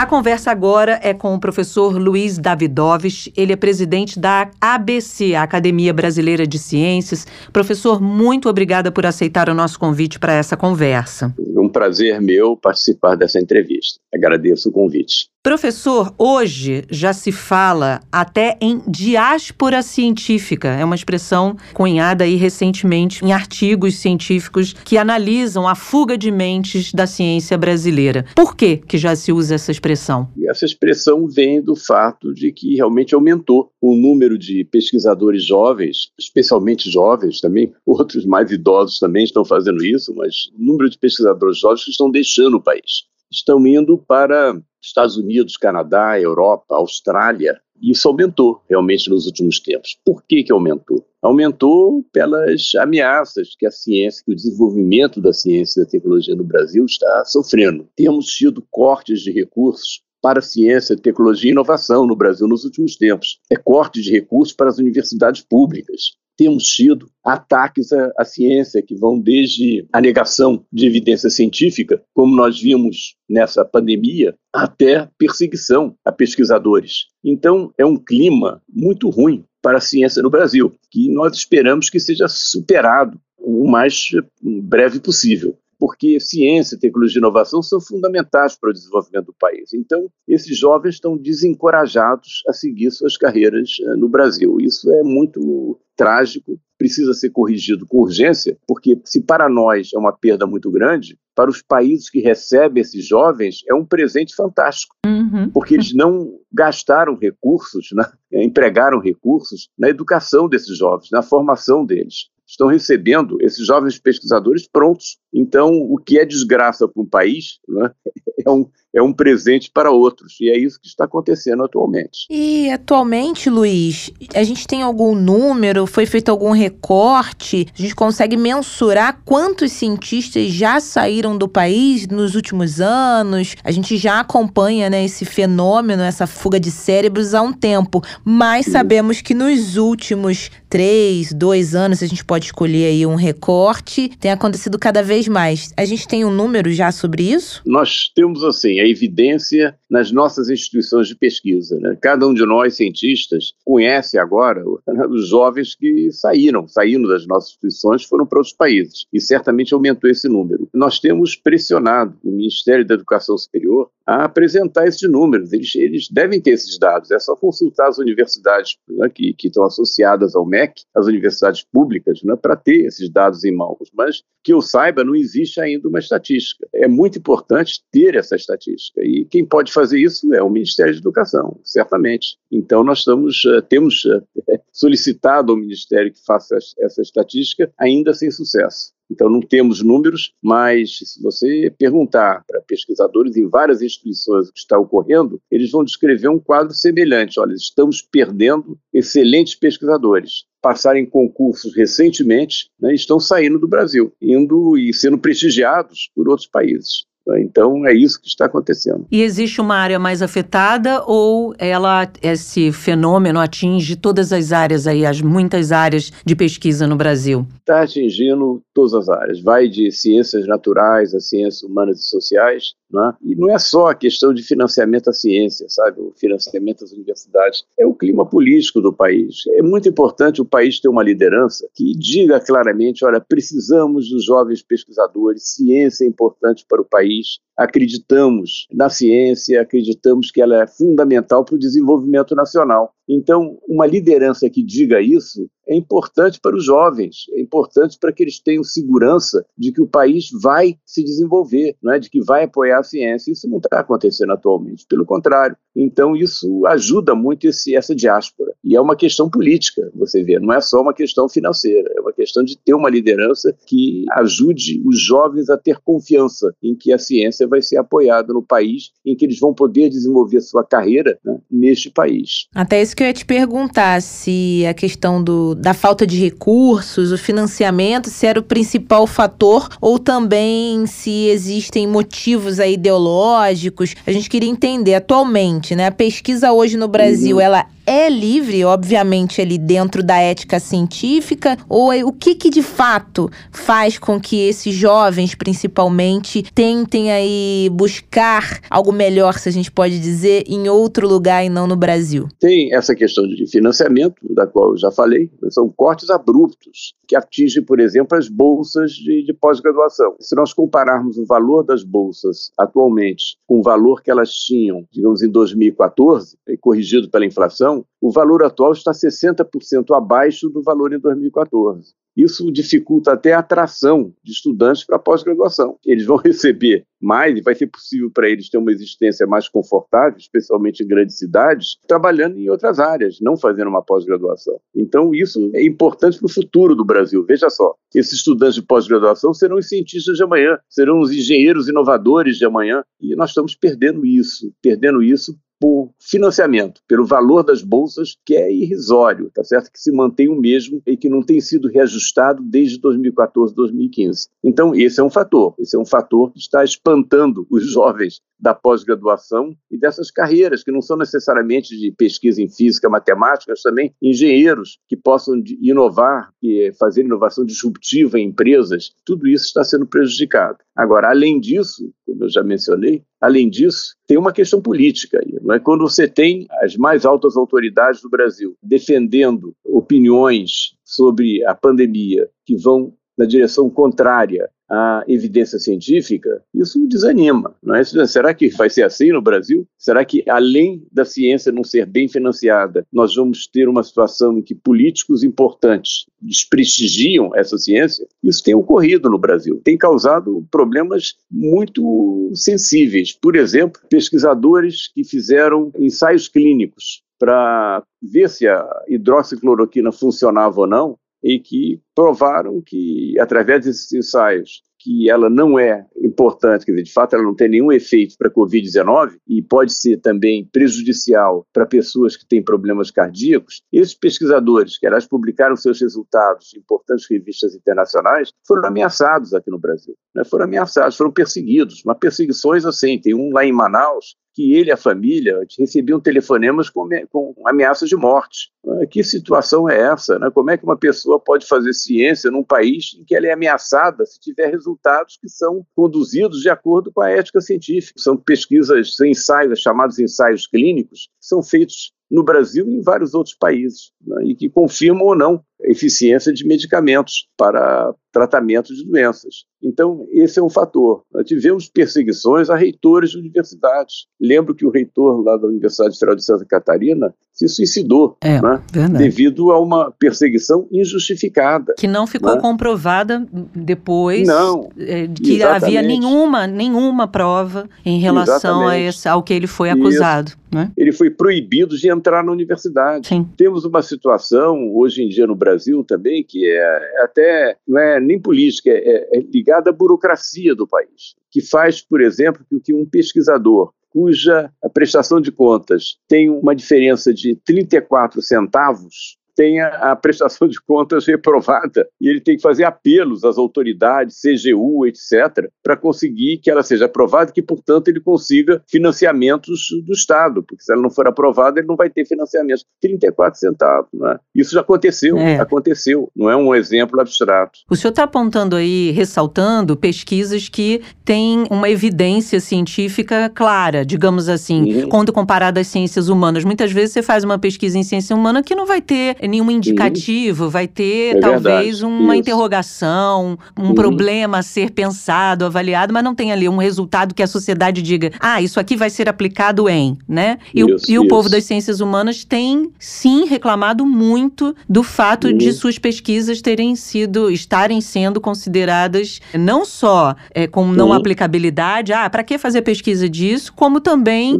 A conversa agora é com o professor Luiz Davidovich. Ele é presidente da ABC, a Academia Brasileira de Ciências. Professor, muito obrigada por aceitar o nosso convite para essa conversa. Um prazer meu participar dessa entrevista. Agradeço o convite. Professor, hoje já se fala até em diáspora científica. É uma expressão cunhada aí recentemente em artigos científicos que analisam a fuga de mentes da ciência brasileira. Por que que já se usa essa expressão? Essa expressão vem do fato de que realmente aumentou o número de pesquisadores jovens, especialmente jovens também, (laughs) outros mais idosos também estão fazendo isso, mas o número de pesquisadores jovens que estão deixando o país estão indo para Estados Unidos, Canadá, Europa, Austrália. Isso aumentou realmente nos últimos tempos. Por que, que aumentou? Aumentou pelas ameaças que a ciência, que o desenvolvimento da ciência e da tecnologia no Brasil está sofrendo. Temos tido cortes de recursos para ciência, tecnologia e inovação no Brasil nos últimos tempos. É corte de recursos para as universidades públicas temos tido ataques à, à, ciência que vão desde a negação de evidência científica, como nós vimos nessa pandemia, até perseguição a pesquisadores. Então, é um clima muito ruim para a ciência no Brasil, que nós esperamos que seja superado o mais breve possível porque ciência, tecnologia e inovação são fundamentais para o desenvolvimento do país. Então, esses jovens estão desencorajados a seguir suas carreiras eh, no Brasil. Isso é muito trágico, precisa ser corrigido com urgência, porque se para nós é uma perda muito grande, para os países que recebem esses jovens é um presente fantástico, uhum. porque eles não gastaram recursos, né, (laughs) empregaram recursos na educação desses jovens, na formação deles estão recebendo esses jovens pesquisadores prontos. Então, o que é desgraça para um país né, (laughs) é, um, é um presente para outros. E é isso que está acontecendo atualmente. E atualmente, Luiz, a gente tem algum número? Foi feito algum recorte? A gente consegue mensurar quantos cientistas já saíram do país nos últimos anos? A gente já acompanha né, esse fenômeno, essa fuga de cérebros há um tempo, mas sabemos que nos últimos três, dois anos, a gente pode escolher aí um recorte, tem acontecido cada vez mais. A gente tem um número já sobre isso? Nós temos, assim, a evidência nas nossas instituições de pesquisa. Né? Cada um de nós, cientistas, conhece agora os jovens que saíram, saíram das nossas instituições, foram para outros países. E certamente aumentou esse número. Nós temos pressionado o Ministério da Educação Superior a apresentar esses números. Eles, eles devem ter esses dados. É só consultar as universidades né, que, que estão associadas ao MEC, as universidades públicas, né, para ter esses dados em mãos. Mas que eu saiba, não existe ainda uma estatística. É muito importante ter essa estatística. E quem pode fazer isso é o Ministério da Educação, certamente. Então nós estamos, eh, temos eh, (laughs) solicitado ao Ministério que faça essa estatística, ainda sem sucesso. Então, não temos números, mas se você perguntar para pesquisadores em várias instituições o que está ocorrendo, eles vão descrever um quadro semelhante. Olha, estamos perdendo excelentes pesquisadores. Passaram em concursos recentemente né, estão saindo do Brasil, indo e sendo prestigiados por outros países. Então é isso que está acontecendo. E existe uma área mais afetada ou ela esse fenômeno atinge todas as áreas aí, as muitas áreas de pesquisa no Brasil? Está atingindo todas as áreas. Vai de ciências naturais a ciências humanas e sociais, né? E não é só a questão de financiamento à ciência, sabe? O financiamento às universidades. É o clima político do país. É muito importante o país ter uma liderança que diga claramente: olha, precisamos dos jovens pesquisadores, ciência é importante para o país, these acreditamos na ciência, acreditamos que ela é fundamental para o desenvolvimento nacional. Então, uma liderança que diga isso é importante para os jovens, é importante para que eles tenham segurança de que o país vai se desenvolver, não é? de que vai apoiar a ciência. Isso não está acontecendo atualmente, pelo contrário. Então, isso ajuda muito esse, essa diáspora. E é uma questão política, você vê, não é só uma questão financeira, é uma questão de ter uma liderança que ajude os jovens a ter confiança em que a ciência vai ser apoiada no país, em que eles vão poder desenvolver sua carreira né, neste país. Até isso que eu ia te perguntar, se a questão do, da falta de recursos, o financiamento, se era o principal fator ou também se existem motivos ideológicos. A gente queria entender atualmente, né? A pesquisa hoje no Brasil, uhum. ela é livre, obviamente, ali dentro da ética científica? Ou é, o que, que de fato faz com que esses jovens, principalmente, tentem aí buscar algo melhor, se a gente pode dizer, em outro lugar e não no Brasil? Tem essa questão de financiamento, da qual eu já falei, são cortes abruptos que atingem, por exemplo, as bolsas de, de pós-graduação. Se nós compararmos o valor das bolsas atualmente com o valor que elas tinham, digamos, em 2014, corrigido pela inflação, o valor atual está 60% abaixo do valor em 2014. Isso dificulta até a atração de estudantes para pós-graduação. Eles vão (laughs) receber mais e vai ser possível para eles ter uma existência mais confortável, especialmente em grandes cidades, trabalhando em outras áreas, não fazendo uma pós-graduação. Então, isso é importante para o futuro do Brasil. Veja só, esses estudantes de pós-graduação serão os cientistas de amanhã, serão os engenheiros inovadores de amanhã, e nós estamos perdendo isso, perdendo isso por financiamento, pelo valor das bolsas, que é irrisório, tá certo? Que se mantém o mesmo e que não tem sido reajustado desde 2014, 2015. Então, esse é um fator, esse é um fator que está espantando os jovens da pós-graduação e dessas carreiras, que não são necessariamente de pesquisa em física, matemática, mas também engenheiros que possam inovar e fazer inovação disruptiva em empresas. Tudo isso está sendo prejudicado. Agora, além disso, como eu já mencionei, além disso, tem uma questão política aí. Não é? Quando você tem as mais altas autoridades do Brasil defendendo opiniões sobre a pandemia que vão na direção contrária à evidência científica, isso desanima. Não é? Será que vai ser assim no Brasil? Será que, além da ciência não ser bem financiada, nós vamos ter uma situação em que políticos importantes desprestigiam essa ciência? Isso tem ocorrido no Brasil, tem causado problemas muito sensíveis. Por exemplo, pesquisadores que fizeram ensaios clínicos para ver se a hidroxicloroquina funcionava ou não, e que provaram que, através desses ensaios, que ela não é importante, quer dizer, de fato ela não tem nenhum efeito para a Covid-19 e pode ser também prejudicial para pessoas que têm problemas cardíacos, esses pesquisadores, que aliás publicaram seus resultados em importantes revistas internacionais, foram ameaçados aqui no Brasil. Né? Foram ameaçados, foram perseguidos, mas perseguições assim, tem um lá em Manaus que ele e a família recebiam telefonemas com, com ameaças de morte. Ah, que situação é essa? Né? Como é que uma pessoa pode fazer ciência num país em que ela é ameaçada se tiver resultados que são conduzidos de acordo com a ética científica? São pesquisas, são ensaios, chamados ensaios clínicos, que são feitos no Brasil e em vários outros países, né? e que confirmam ou não eficiência de medicamentos para tratamento de doenças. Então, esse é um fator. Nós tivemos perseguições a reitores de universidades. Lembro que o reitor lá da Universidade Federal de Santa Catarina se suicidou é, né, devido a uma perseguição injustificada. Que não ficou né? comprovada depois não, é, que exatamente. havia nenhuma, nenhuma prova em relação a esse, ao que ele foi acusado. Né? Ele foi proibido de entrar na universidade. Sim. Temos uma situação hoje em dia no Brasil também que é, é até não é nem política, é, é ligada à burocracia do país, que faz, por exemplo, que um pesquisador cuja prestação de contas tem uma diferença de 34 centavos tenha a prestação de contas reprovada e ele tem que fazer apelos às autoridades, CGU, etc., para conseguir que ela seja aprovada e que, portanto, ele consiga financiamentos do Estado, porque se ela não for aprovada, ele não vai ter financiamento. 34 centavos. Né? Isso já aconteceu, é. aconteceu, não é um exemplo abstrato. O senhor está apontando aí, ressaltando pesquisas que têm uma evidência científica clara, digamos assim, uhum. quando comparado às ciências humanas. Muitas vezes você faz uma pesquisa em ciência humana que não vai ter nenhum indicativo, vai ter é talvez verdade. uma Isso. interrogação, um uhum. problema a ser pensado, avaliado, mas não tem ali um resultado que a sociedade diga, ah, isso aqui vai ser aplicado em, né? E, isso, o, e o povo das ciências humanas tem sim reclamado muito do fato uhum. de suas pesquisas terem sido, estarem sendo consideradas não só é, com não uhum. aplicabilidade, ah, para que fazer pesquisa disso, como também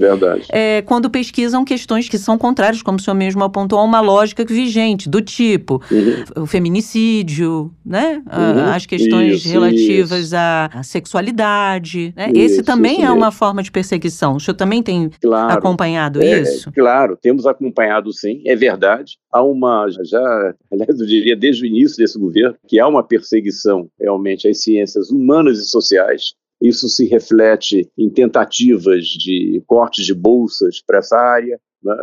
é, quando pesquisam questões que são contrárias, como o senhor mesmo apontou, a uma lógica que vigente, do tipo uhum. o feminicídio, né? Uhum. As questões isso, relativas isso. À, sexualidade. Né? Isso, Esse também é uma forma de perseguição. O senhor também tem claro. acompanhado é, isso? Claro, temos acompanhado sim, é verdade. Há uma, já, aliás, eu diria desde o início desse governo, que há uma perseguição realmente às ciências humanas e sociais, isso se reflete em tentativas de cortes de bolsas para essa área?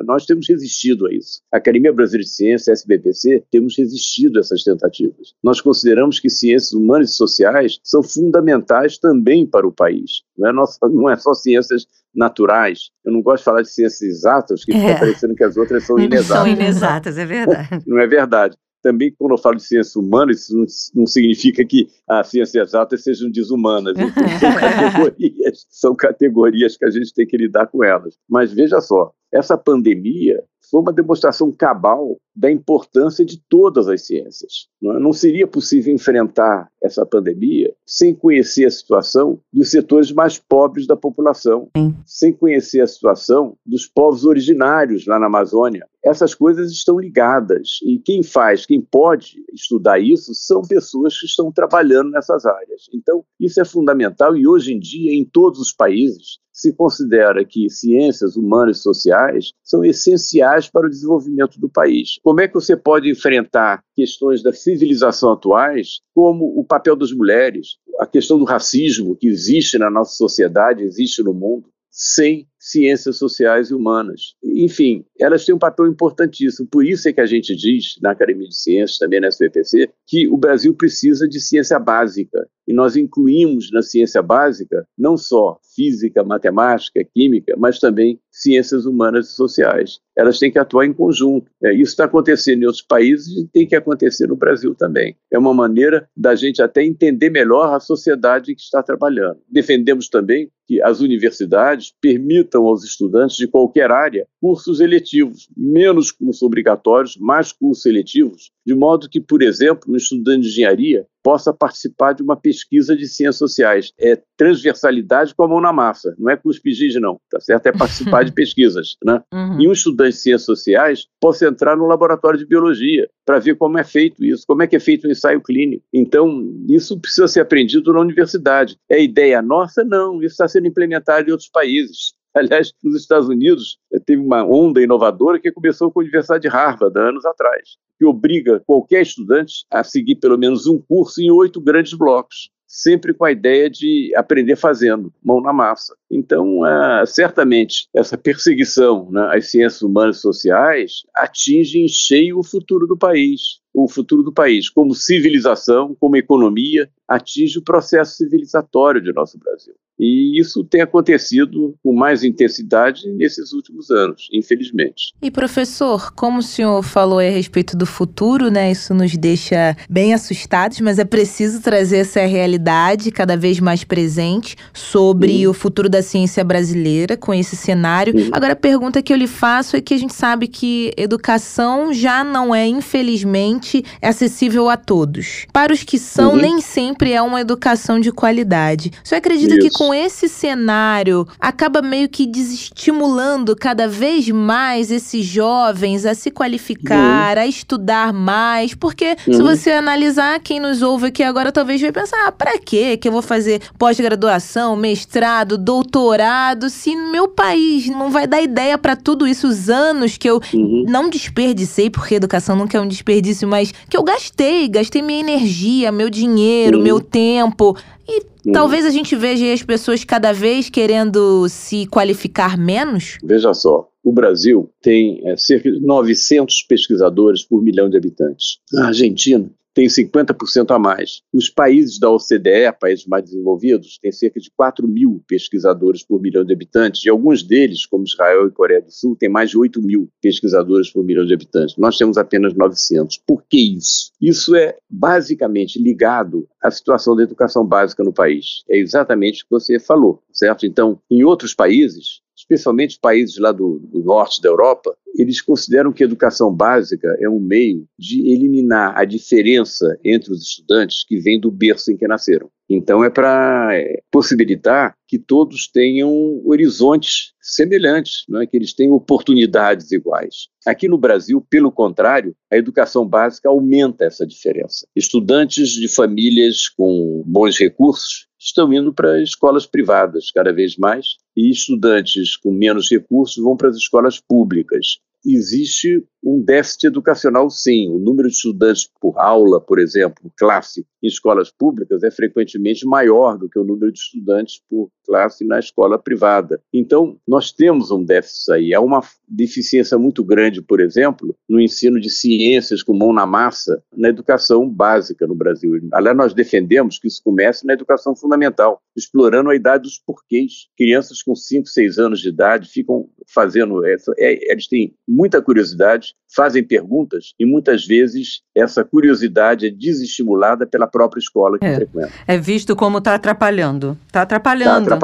Nós temos resistido a isso. A Academia Brasileira de Ciência, SBPC, temos resistido a essas tentativas. Nós consideramos que ciências humanas e sociais são fundamentais também para o país. Não é, nossa, não é só ciências naturais. Eu não gosto de falar de ciências exatas, que é. fica parecendo que as outras são inexatas. (laughs) São inexatas, é verdade. (laughs) não é verdade também, quando eu falo de ciências humanas, isso não, não significa que as ciências exatas sejam desumanas. (laughs) São categorias, são categorias que a gente tem que lidar com elas. Mas veja só, essa pandemia foi uma demonstração cabal da importância de todas as ciências. Não, é? não seria possível enfrentar essa pandemia sem conhecer a situação dos setores mais pobres da população, Sim. sem conhecer a situação dos povos originários lá na Amazônia. Essas coisas estão ligadas e quem faz, quem pode estudar isso são pessoas que estão trabalhando nessas áreas. Então, isso é fundamental e hoje em dia, em todos os países, se considera que ciências humanas e sociais são essenciais para o desenvolvimento do país. Como é que você pode enfrentar questões da civilização atuais, como o papel das mulheres, a questão do racismo que existe na nossa sociedade, existe no mundo, sem ciências sociais e humanas. Enfim, elas têm um papel importantíssimo. Por isso é que a gente diz, na Academia de Ciências, também na SPPC, que o Brasil precisa de ciência básica. E nós incluímos na ciência básica não só física, matemática, química, mas também ciências humanas e sociais. Elas têm que atuar em conjunto. É, isso está acontecendo em outros países e tem que acontecer no Brasil também. É uma maneira da gente até entender melhor a sociedade que está trabalhando. Defendemos também que as universidades permitam aos estudantes de qualquer área cursos eletivos, menos cursos obrigatórios, mais cursos eletivos, de modo que, por exemplo, um estudante de engenharia possa participar de uma pesquisa de ciências sociais. É transversalidade com a mão na massa, não é cuspigide não, tá certo? É participar de (laughs) pesquisas, né? Uhum. E um estudante de ciências sociais possa entrar no laboratório de biologia para ver como é feito isso, como é que é feito o um ensaio clínico. Então, isso precisa ser aprendido na universidade. É ideia nossa? Não, isso está sendo implementado em outros países. Aliás, nos Estados Unidos, eh, teve uma onda inovadora que começou com a Universidade de Harvard, anos atrás, que obriga qualquer estudante a seguir pelo menos um curso em oito grandes blocos sempre com a ideia de aprender fazendo, mão na massa. Então, uh, certamente, essa perseguição né, às ciências humanas e sociais atinge em cheio o futuro do país o futuro do país, como civilização, como economia, atinge o processo civilizatório de nosso Brasil. E isso tem acontecido com mais intensidade nesses últimos anos, infelizmente. E professor, como o senhor falou a respeito do futuro, né? Isso nos deixa bem assustados, mas é preciso trazer essa realidade cada vez mais presente sobre uhum. o futuro da ciência brasileira com esse cenário. Uhum. Agora a pergunta que eu lhe faço é que a gente sabe que educação já não é, infelizmente, acessível a todos. Para os que são, uhum. nem sempre é uma educação de qualidade. Senhor acredita Isso. que com esse cenário, acaba meio que desestimulando cada vez mais esses jovens a se qualificar, uhum. a estudar mais, porque uhum. se você analisar quem nos ouve aqui agora, talvez vai pensar, ah, para quê que eu vou fazer pós-graduação, mestrado, doutorado, se meu país não vai dar ideia para tudo isso, os anos que eu uhum. não desperdicei, porque educação nunca é um desperdício, mas que eu gastei, gastei minha energia, meu dinheiro, meu tempo. E Hum. Talvez a gente veja as pessoas cada vez querendo se qualificar menos? Veja só, o Brasil tem é, cerca de 900 pesquisadores por milhão de habitantes. A Argentina tem 50% a mais. Os países da OCDE, países mais desenvolvidos, têm cerca de 4 mil pesquisadores por milhão de habitantes, e alguns deles, como Israel e Coreia do Sul, têm mais de 8 mil pesquisadores por milhão de habitantes. Nós temos apenas 900. Por que isso? Isso é basicamente ligado à situação da educação básica no país. É exatamente o que você falou, certo? Então, em outros países, especialmente países lá do, do, norte da Europa, eles consideram que a educação básica é um meio de eliminar a diferença entre os estudantes que vêm do berço em que nasceram. Então é para é, possibilitar que todos tenham horizontes semelhantes, é? que eles tenham oportunidades iguais. Aqui no Brasil, pelo contrário, a educação básica aumenta essa diferença. Estudantes de famílias com bons recursos estão indo para escolas privadas cada vez mais e estudantes com menos recursos vão para as escolas públicas. Existe um déficit educacional, sim. O número de estudantes por aula, por exemplo, classe, em escolas públicas é frequentemente maior do que o número de estudantes por classe na escola privada. Então, nós temos um déficit aí. Há uma deficiência muito grande, por exemplo, no ensino de ciências com mão na massa na educação básica no Brasil. Aliás, nós defendemos que isso comece na educação fundamental, explorando a idade dos porquês. Crianças com 5, 6 anos de idade ficam fazendo essa. É, eles têm muita curiosidade, fazem perguntas e muitas vezes essa curiosidade é desestimulada pela própria escola que é, frequenta. É visto como está atrapalhando. Está atrapalhando. Está atrapalhando.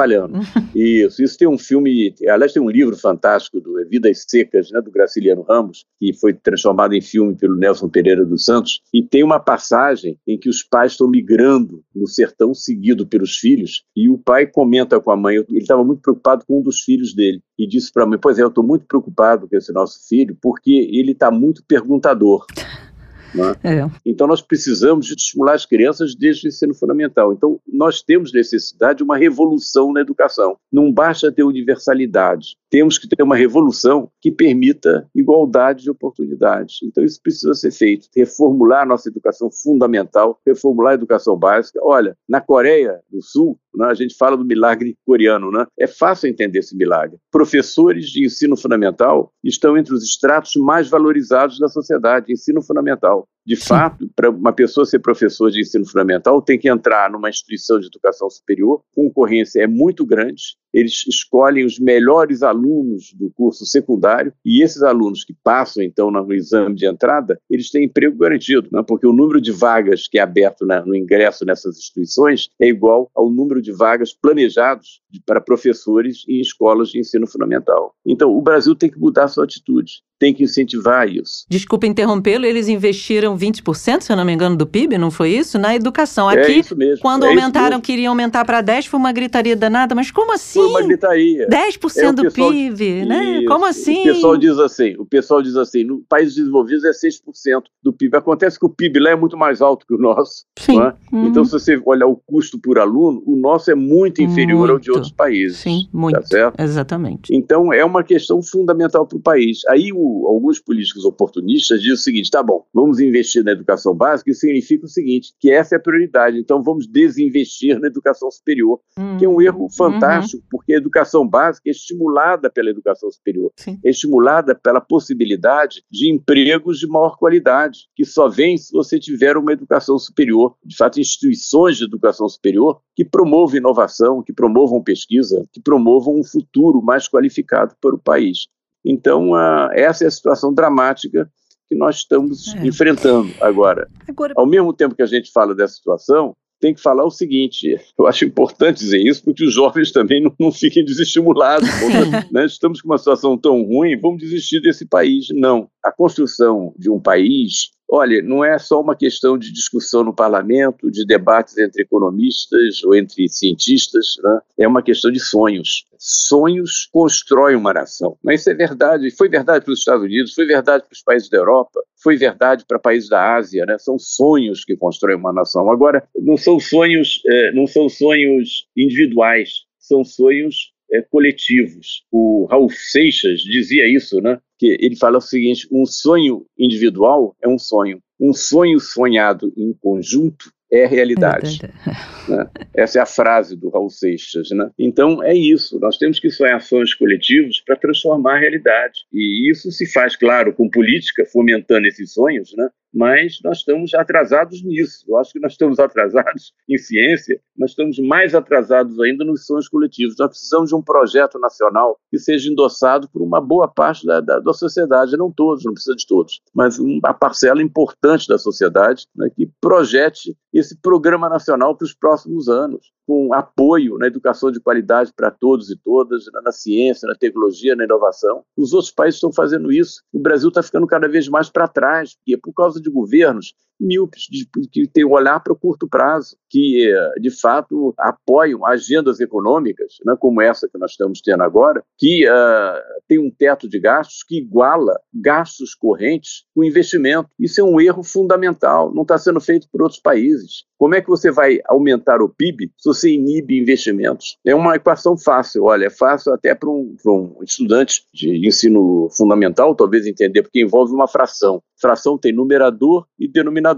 Isso. Isso tem um filme, aliás, tem um livro fantástico do Vidas Secas, né, do Graciliano Ramos, que foi transformado em filme pelo Nelson Pereira dos Santos, e tem uma passagem em que os pais estão migrando no sertão seguido pelos filhos, e o pai comenta com a mãe, ele estava muito preocupado com um dos filhos dele, e disse para a mãe, pois é, eu estou muito preocupado com esse nosso filho, porque ele está muito perguntador. (laughs) Né? É. Então, nós precisamos de estimular as crianças desde o ensino fundamental. Então, nós temos necessidade de uma revolução na educação. Não basta ter universalidade. Temos que ter uma revolução que permita igualdade de oportunidades. Então, isso precisa ser feito. Reformular a nossa educação fundamental, reformular a educação básica. Olha, na Coreia do Sul, né, a gente fala do milagre coreano, né? É fácil entender esse milagre. Professores de ensino fundamental estão entre os estratos mais valorizados da sociedade, ensino fundamental. De Sim. fato, para uma pessoa ser professor de ensino fundamental, tem que entrar numa instituição de educação superior, concorrência é muito grande, eles escolhem os melhores alunos do curso secundário e esses alunos que passam, então, no exame de entrada, eles têm emprego garantido, né? porque o número de vagas que é aberto na, no ingresso nessas instituições é igual ao número de vagas planejados para professores em escolas de ensino fundamental. Então, o Brasil tem que mudar sua atitude tem que incentivar isso. Desculpa interrompê-lo, eles investiram 20%, se eu não me engano, do PIB, não foi isso? Na educação. É Aqui, é isso mesmo, quando é aumentaram, queriam aumentar para 10, foi uma gritaria danada. Mas como assim? Foi uma gritaria. 10% é, do PIB, né? Isso. Como assim? O pessoal diz assim, o pessoal diz assim, no países desenvolvidos é 6% do PIB. Acontece que o PIB lá é muito mais alto que o nosso. Sim. É? Uhum. Então, se você olhar o custo por aluno, o nosso é muito inferior muito. ao de outros países. Sim, muito. Tá certo? Exatamente. Então, é uma questão fundamental para o país. Aí o alguns políticos oportunistas dizem o seguinte: tá bom, vamos investir na educação básica, isso significa o seguinte, que essa é a prioridade, então vamos desinvestir na educação superior, uhum. que é um erro fantástico, uhum. porque a educação básica é estimulada pela educação superior, Sim. é estimulada pela possibilidade de empregos de maior qualidade, que só vem se você tiver uma educação superior, de fato, instituições de educação superior que promovam inovação, que promovam pesquisa, que promovam um futuro mais qualificado para o país. Então, essa é a situação dramática que nós estamos é. enfrentando agora. agora. Ao mesmo tempo que a gente fala dessa situação, tem que falar o seguinte: (laughs) eu acho importante dizer isso, porque os jovens também não, não fiquem desestimulados. (laughs) né? Estamos com uma situação tão ruim, vamos desistir desse país. Não. A construção de um país Olha, não é só uma questão de discussão no parlamento, de debates entre economistas ou entre cientistas, né? é uma questão de sonhos. Sonhos constroem uma nação. Mas isso é verdade, foi verdade para os Estados Unidos, foi verdade para os países da Europa, foi verdade para países da Ásia, né? São sonhos que constroem uma nação. Agora, não são sonhos, é, não são sonhos individuais, são sonhos é, coletivos. O Raul Seixas dizia isso, né? Que ele fala o seguinte: um sonho individual é um sonho, um sonho sonhado em conjunto é realidade. Né? Essa é a frase do Raul Seixas. Né? Então, é isso. Nós temos que sonhar ações coletivos para transformar a realidade. E isso se faz, claro, com política, fomentando esses sonhos, né? Mas nós estamos atrasados nisso. Eu acho que nós estamos atrasados em ciência, mas estamos mais atrasados ainda nos sonhos coletivos. Nós precisamos de um projeto nacional que seja endossado por uma boa parte da, da, da sociedade, não todos, não precisa de todos, mas uma parcela importante da sociedade né, que projete esse programa nacional para os próximos anos, com apoio na educação de qualidade para todos e todas, na ciência, na tecnologia, na inovação. Os outros países estão fazendo isso. O Brasil está ficando cada vez mais para trás, porque é por causa de governos míopes, que têm um olhar para o curto prazo, que de fato apoiam agendas econômicas, né, como essa que nós estamos tendo agora, que uh, tem um teto de gastos que iguala gastos correntes com investimento. Isso é um erro fundamental, não está sendo feito por outros países. Como é que você vai aumentar o PIB se você inibe investimentos? É uma equação fácil, olha, é fácil até para um, um, estudante de ensino fundamental, talvez entender, porque envolve uma fração. Fração tem numerador e denominador.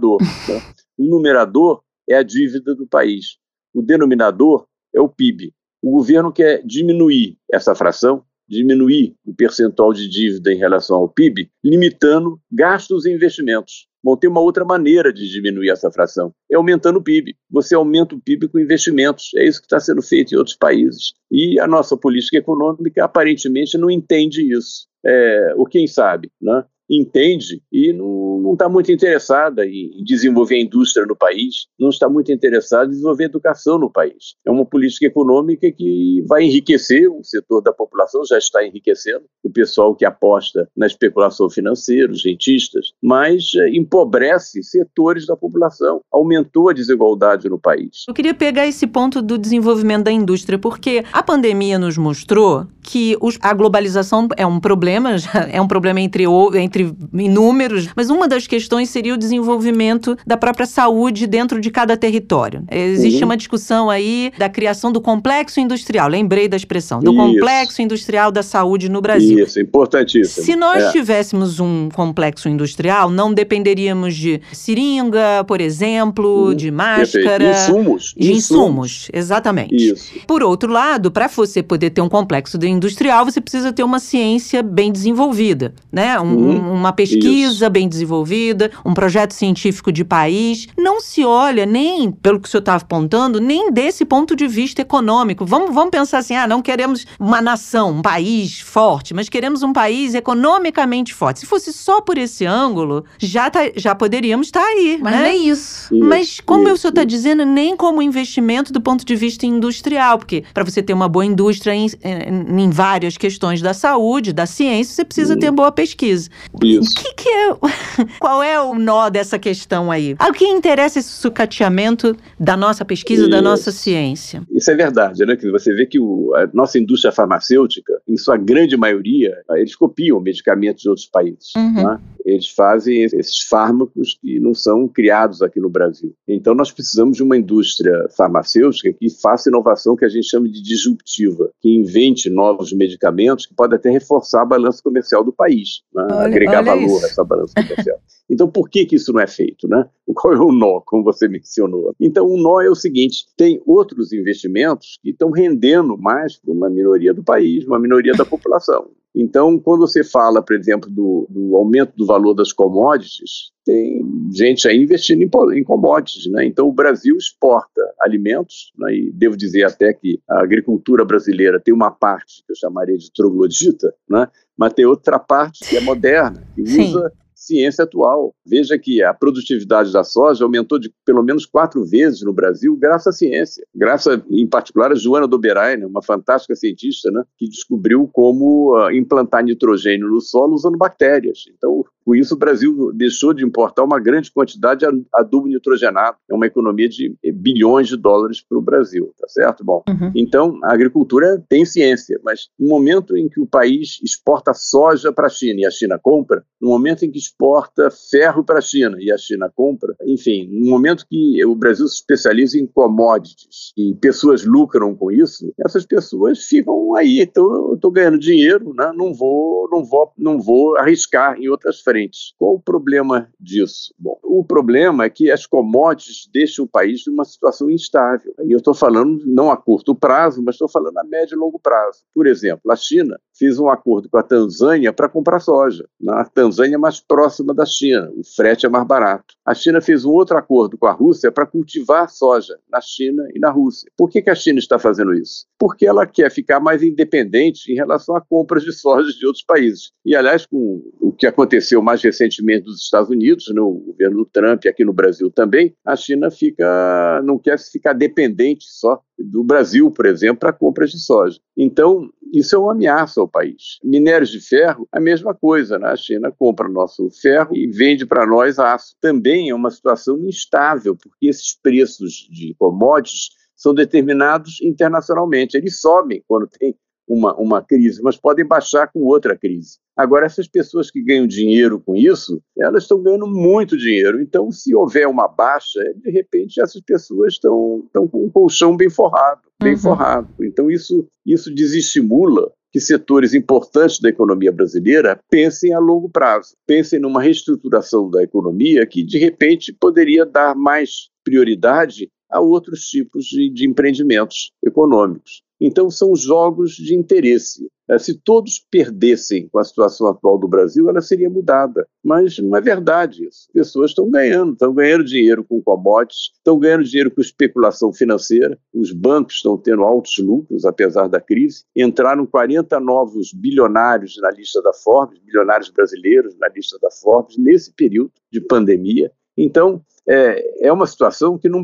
Né? O numerador é a dívida do país, o denominador é o PIB. O governo quer diminuir essa fração, diminuir o percentual de dívida em relação ao PIB, limitando gastos e investimentos. Bom, tem uma outra maneira de diminuir essa fração, é aumentando o PIB. Você aumenta o PIB com investimentos, é isso que está sendo feito em outros países. E a nossa política econômica aparentemente não entende isso. É, ou quem sabe, né? Entende e não está muito interessada em desenvolver a indústria no país, não está muito interessada em desenvolver a educação no país. É uma política econômica que vai enriquecer um setor da população, já está enriquecendo, o pessoal que aposta na especulação financeira, os rentistas, mas é, empobrece setores da população, aumentou a desigualdade no país. Eu queria pegar esse ponto do desenvolvimento da indústria, porque a pandemia nos mostrou que os, a globalização é um problema, (laughs) é um problema entre, entre inúmeros, mas uma das questões seria o desenvolvimento da própria saúde dentro de cada território. Existe uhum. uma discussão aí da criação do complexo industrial, lembrei da expressão, do Isso. complexo industrial da saúde no Brasil. Isso, importantíssimo. Se nós é. tivéssemos um complexo industrial, não dependeríamos de seringa, por exemplo, uhum. de máscara. De insumos. De insumos, insumos exatamente. Isso. Por outro lado, para você poder ter um complexo industrial, você precisa ter uma ciência bem desenvolvida, né? Um, uhum uma pesquisa Isso. bem desenvolvida, um projeto científico de país. Não se olha nem, pelo que o senhor estava apontando, nem desse ponto de vista econômico. Vamos, vamos pensar assim: ah, não queremos uma nação, um país forte, mas queremos um país economicamente forte. Se fosse só por esse ângulo, já, tá, já poderíamos estar tá aí. Mas né? nem isso. isso mas, como isso, o senhor está dizendo, nem como investimento do ponto de vista industrial, porque para você ter uma boa indústria em, em, em, várias questões da saúde, da ciência, você precisa ter boa pesquisa. Isso. O que, que é. (laughs) Qual é o nó dessa questão aí? A quem interessa esse sucateamento da nossa pesquisa, Isso. da nossa ciência? Isso é verdade, né? Você vê que o, a nossa indústria farmacêutica, em sua grande maioria, eles copiam medicamentos de outros países. Uhum. Né? Eles fazem esses fármacos que não são criados aqui no Brasil. Então, nós precisamos de uma indústria farmacêutica que faça inovação que a gente chama de disruptiva, que invente novos medicamentos que podem até reforçar a balança comercial do país, né? olha, agregar olha valor isso. a essa balança comercial. Então, por que, que isso não é feito? Né? (laughs) Qual é o nó, como você mencionou? Então, o nó é o seguinte: tem outros investimentos que estão rendendo mais para uma minoria do país, uma minoria da população. Então, quando você fala, por exemplo, do, do, aumento do valor das commodities, tem gente aí investindo em, em commodities. Né? Então, o Brasil exporta alimentos, né? e devo dizer até que a agricultura brasileira tem uma parte que eu chamaria de troglodita, né? mas tem outra parte que é moderna, que Sim. usa ciência atual. Veja que a produtividade da soja aumentou de pelo menos quatro vezes no Brasil, graças à ciência. Graças, em particular, a Joana Doberaine, uma fantástica cientista, né, que descobriu como uh, implantar nitrogênio no solo usando bactérias. Então, com isso, o Brasil deixou de importar uma grande quantidade de adubo nitrogenado. É uma economia de eh, bilhões de dólares para o Brasil, tá certo? Bom, uhum. então a agricultura tem ciência, mas no momento em que o país exporta soja para a China e a China compra, no momento em que exporta ferro para a China e a China compra, enfim, no momento que o Brasil se especializa em commodities e pessoas lucram com isso, essas pessoas ficam aí, então estou ganhando dinheiro, né? não vou, não vou, não vou arriscar em outras frentes frentes. Qual o problema disso? Bom, o problema é que as commodities deixam o país numa situação instável. E eu estou falando não a curto prazo, mas estou falando a médio e longo prazo. Por exemplo, a China fez um acordo com a Tanzânia para comprar soja. A Tanzânia é mais próxima da China, o frete é mais barato. A China fez um outro acordo com a Rússia para cultivar soja na China e na Rússia. Por que, que a China está fazendo isso? Porque ela quer ficar mais independente em relação a compras de soja de outros países. E, aliás, com o que aconteceu mais recentemente nos Estados Unidos, no governo do Trump, e aqui no Brasil também, a China fica, não quer ficar dependente só do Brasil, por exemplo, para compras de soja. Então, isso é uma ameaça ao país. Minérios de ferro, a mesma coisa. Né? A China compra nosso ferro e vende para nós aço. Também é uma situação instável, porque esses preços de commodities são determinados internacionalmente. Eles sobem quando tem uma, uma crise, mas podem baixar com outra crise. Agora, essas pessoas que ganham dinheiro com isso, elas estão ganhando muito dinheiro. Então, se houver uma baixa, de repente essas pessoas estão, estão com um colchão bem forrado, bem uhum. forrado. Então, isso, isso desestimula que setores importantes da economia brasileira pensem a longo prazo, pensem numa reestruturação da economia que, de repente, poderia dar mais prioridade a outros tipos de, de empreendimentos econômicos. Então, são jogos de interesse. É, se todos perdessem com a situação atual do Brasil, ela seria mudada. Mas não é verdade isso. Pessoas estão ganhando, estão ganhando dinheiro com commodities, estão ganhando dinheiro com especulação financeira, os bancos estão tendo altos lucros, apesar da crise. Entraram 40 novos bilionários na lista da Forbes, bilionários brasileiros na lista da Forbes, nesse período de pandemia. Então, é, é uma situação que não,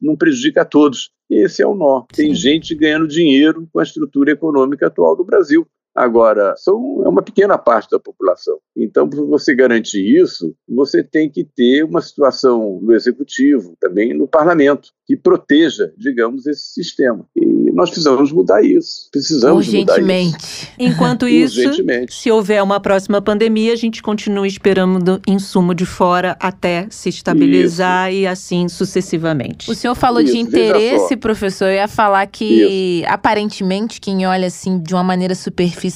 não prejudica a todos. Esse é o nó. Tem Sim. gente ganhando dinheiro com a estrutura econômica atual do Brasil. Agora, são, é uma pequena parte da população. Então, para você garantir isso, você tem que ter uma situação no executivo, também no parlamento, que proteja, digamos, esse sistema. E nós precisamos mudar isso. Precisamos Urgentemente. mudar isso. Enquanto (laughs) isso, se houver uma próxima pandemia, a gente continua esperando insumo de fora até se estabilizar isso. e assim sucessivamente. O senhor falou isso, de interesse, professor. Eu ia falar que, isso. aparentemente, quem olha assim de uma maneira superficial,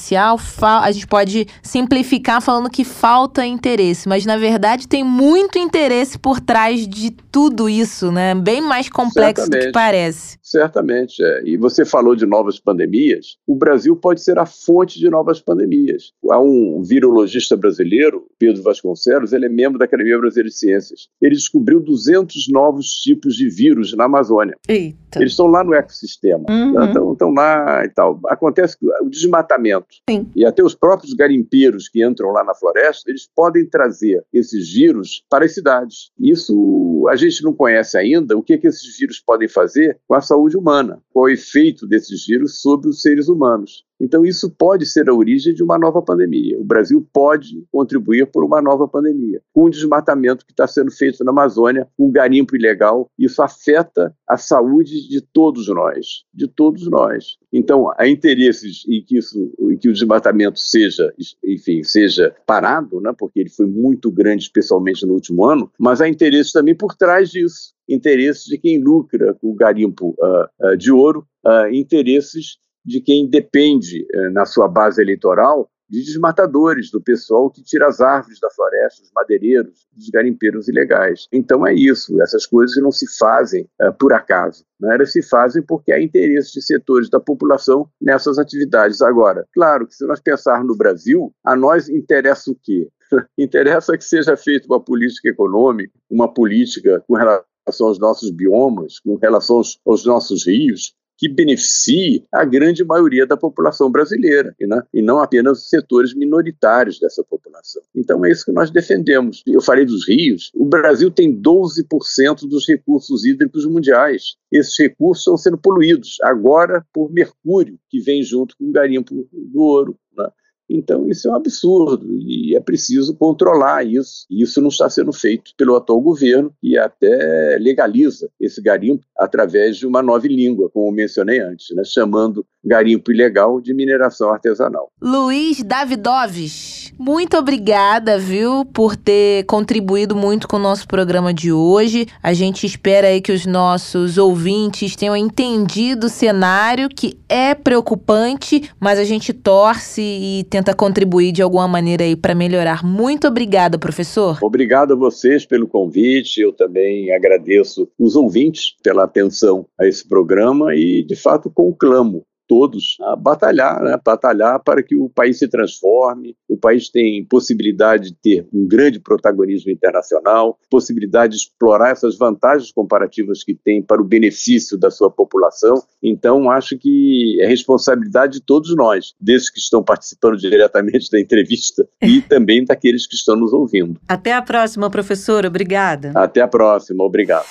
a gente pode simplificar falando que falta interesse, mas na verdade tem muito interesse por trás de tudo isso, né? Bem mais complexo Certamente. do que parece. Certamente, é. E você falou de novas pandemias. O Brasil pode ser a fonte de novas pandemias. Há um virologista brasileiro, Pedro Vasconcelos, ele é membro da Academia Brasileira de Ciências. Ele descobriu 200 novos tipos de vírus na Amazônia. Eita. Eles estão lá no ecossistema. Uhum. Né? Estão, estão lá e tal. Acontece o desmatamento. Sim. E até os próprios garimpeiros que entram lá na floresta, eles podem trazer esses vírus para as cidades. Isso a gente não conhece ainda o que, que esses vírus podem fazer com a saúde humana, qual é o efeito desses vírus sobre os seres humanos. Então, isso pode ser a origem de uma nova pandemia. O Brasil pode contribuir por uma nova pandemia. Com o desmatamento que está sendo feito na Amazônia, com um garimpo ilegal, isso afeta a saúde de todos nós, de todos nós. Então, há interesses em que, isso, em que o desmatamento seja, enfim, seja parado, né, porque ele foi muito grande, especialmente no último ano, mas há interesses também por trás disso interesses de quem lucra com o garimpo uh, uh, de ouro, uh, interesses de quem depende, eh, na sua base eleitoral, de desmatadores, do pessoal que tira as árvores da floresta, os madeireiros, dos garimpeiros ilegais. Então é isso, essas coisas não se fazem uh, por acaso, né? elas se fazem porque há interesse de setores da população nessas atividades. Agora, claro que se nós pensarmos no Brasil, a nós interessa o quê? (laughs) interessa que seja feita uma política econômica, uma política com relação aos nossos biomas, com relação aos, aos nossos rios, que beneficie a grande maioria da população brasileira e, né, e não apenas os setores minoritários dessa população. Então é isso que nós defendemos. Eu falei dos rios. O Brasil tem 12% dos recursos hídricos mundiais. Esses recursos estão sendo poluídos agora por mercúrio, que vem junto com o garimpo do ouro. Né? Então, isso é um absurdo e é preciso controlar isso. E isso não está sendo feito pelo atual governo, que até legaliza esse garimpo através de uma nova língua, como mencionei antes, né, chamando garimpo ilegal de mineração artesanal. Luiz Davidoves, muito obrigada, viu, por ter contribuído muito com o nosso programa de hoje. A gente espera aí que os nossos ouvintes tenham entendido o cenário que é preocupante, mas a gente torce e tenta contribuir de alguma maneira aí para melhorar. Muito obrigada, professor. Obrigado a vocês pelo convite. Eu também agradeço os ouvintes pela atenção a esse programa e, de fato, conclamo todos a batalhar, né? batalhar para que o país se transforme. O país tem possibilidade de ter um grande protagonismo internacional, possibilidade de explorar essas vantagens comparativas que tem para o benefício da sua população. Então, acho que é responsabilidade de todos nós, desses que estão participando diretamente da entrevista e também daqueles que estão nos ouvindo. Até a próxima, professor. Obrigada. Até a próxima. Obrigado.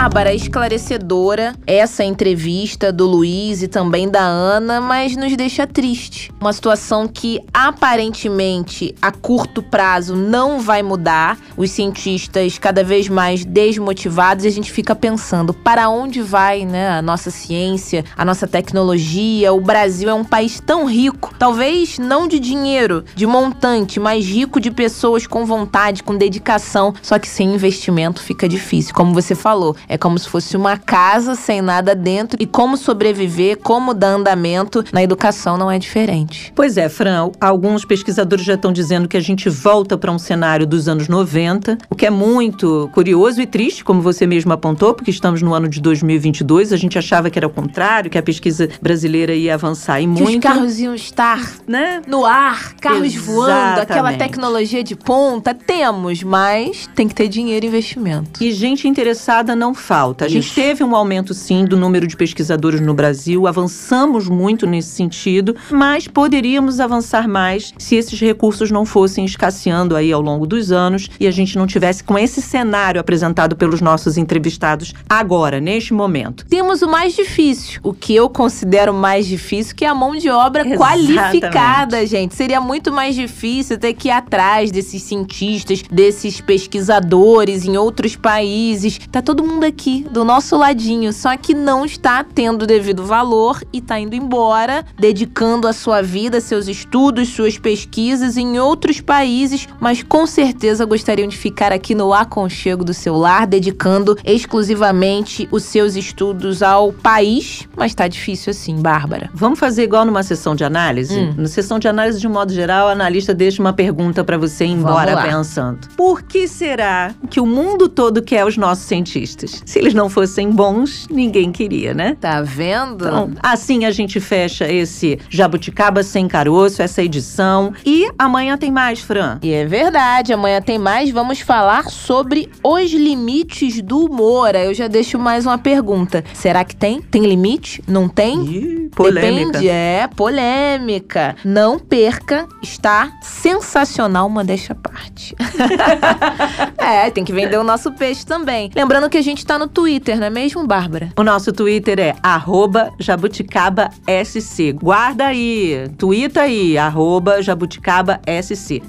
Bárbara, esclarecedora essa entrevista do Luiz e também da Ana, mas nos deixa triste. Uma situação que aparentemente a curto prazo não vai mudar. Os cientistas cada vez mais desmotivados e a gente fica pensando para onde vai, né, a nossa ciência, a nossa tecnologia. O Brasil é um país tão rico, talvez não de dinheiro, de montante, mas rico de pessoas com vontade, com dedicação. Só que sem investimento fica difícil, como você falou. É como se fosse uma casa sem nada dentro e como sobreviver, como dar andamento na educação não é diferente. Pois é, Fran, alguns pesquisadores já estão dizendo que a gente volta para um cenário dos anos 90, o que é muito curioso e triste, como você mesmo apontou, porque estamos no ano de 2022, a gente achava que era o contrário, que a pesquisa brasileira ia avançar e que muito. os carros iam estar né? no ar, carros voando, aquela Exatamente. tecnologia de ponta. Temos, mas tem que ter dinheiro e investimento. E gente interessada não falta. A gente Isso. teve um aumento, sim, do número de pesquisadores no Brasil, avançamos muito nesse sentido, mas poderíamos avançar mais se esses recursos não fossem escasseando aí ao longo dos anos e a gente não tivesse com esse cenário apresentado pelos nossos entrevistados agora, neste momento. Temos o mais difícil, o que eu considero mais difícil, que é a mão de obra Exatamente. qualificada, gente. Seria muito mais difícil ter que ir atrás desses cientistas, desses pesquisadores em outros países. Tá todo mundo aqui do nosso ladinho, só que não está tendo devido valor e tá indo embora, dedicando a sua vida, seus estudos, suas pesquisas em outros países, mas com certeza gostariam de ficar aqui no aconchego do seu lar, dedicando exclusivamente os seus estudos ao país, mas tá difícil assim, Bárbara. Vamos fazer igual numa sessão de análise? Hum. Na sessão de análise, de um modo geral, o analista deixa uma pergunta para você ir embora pensando. Por que será que o mundo todo quer os nossos cientistas? Se eles não fossem bons, ninguém queria, né? Tá vendo? Então, assim a gente fecha esse Jabuticaba Sem Caroço, essa edição. E amanhã tem mais, Fran. E é verdade, amanhã tem mais. Vamos falar sobre os limites do humor. Aí Eu já deixo mais uma pergunta. Será que tem? Tem limite? Não tem? Ih, polêmica. Depende, é, polêmica. Não perca, está sensacional, modéstia à parte. (laughs) é, tem que vender o nosso peixe também. Lembrando que a gente tá no Twitter, não é mesmo, Bárbara? O nosso Twitter é arroba jabuticabaSC. Guarda aí, twitta aí, arroba jabuticabaSC.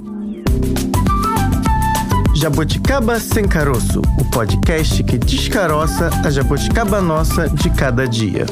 Jabuticaba Sem Caroço, o podcast que descaroça a jabuticaba nossa de cada dia.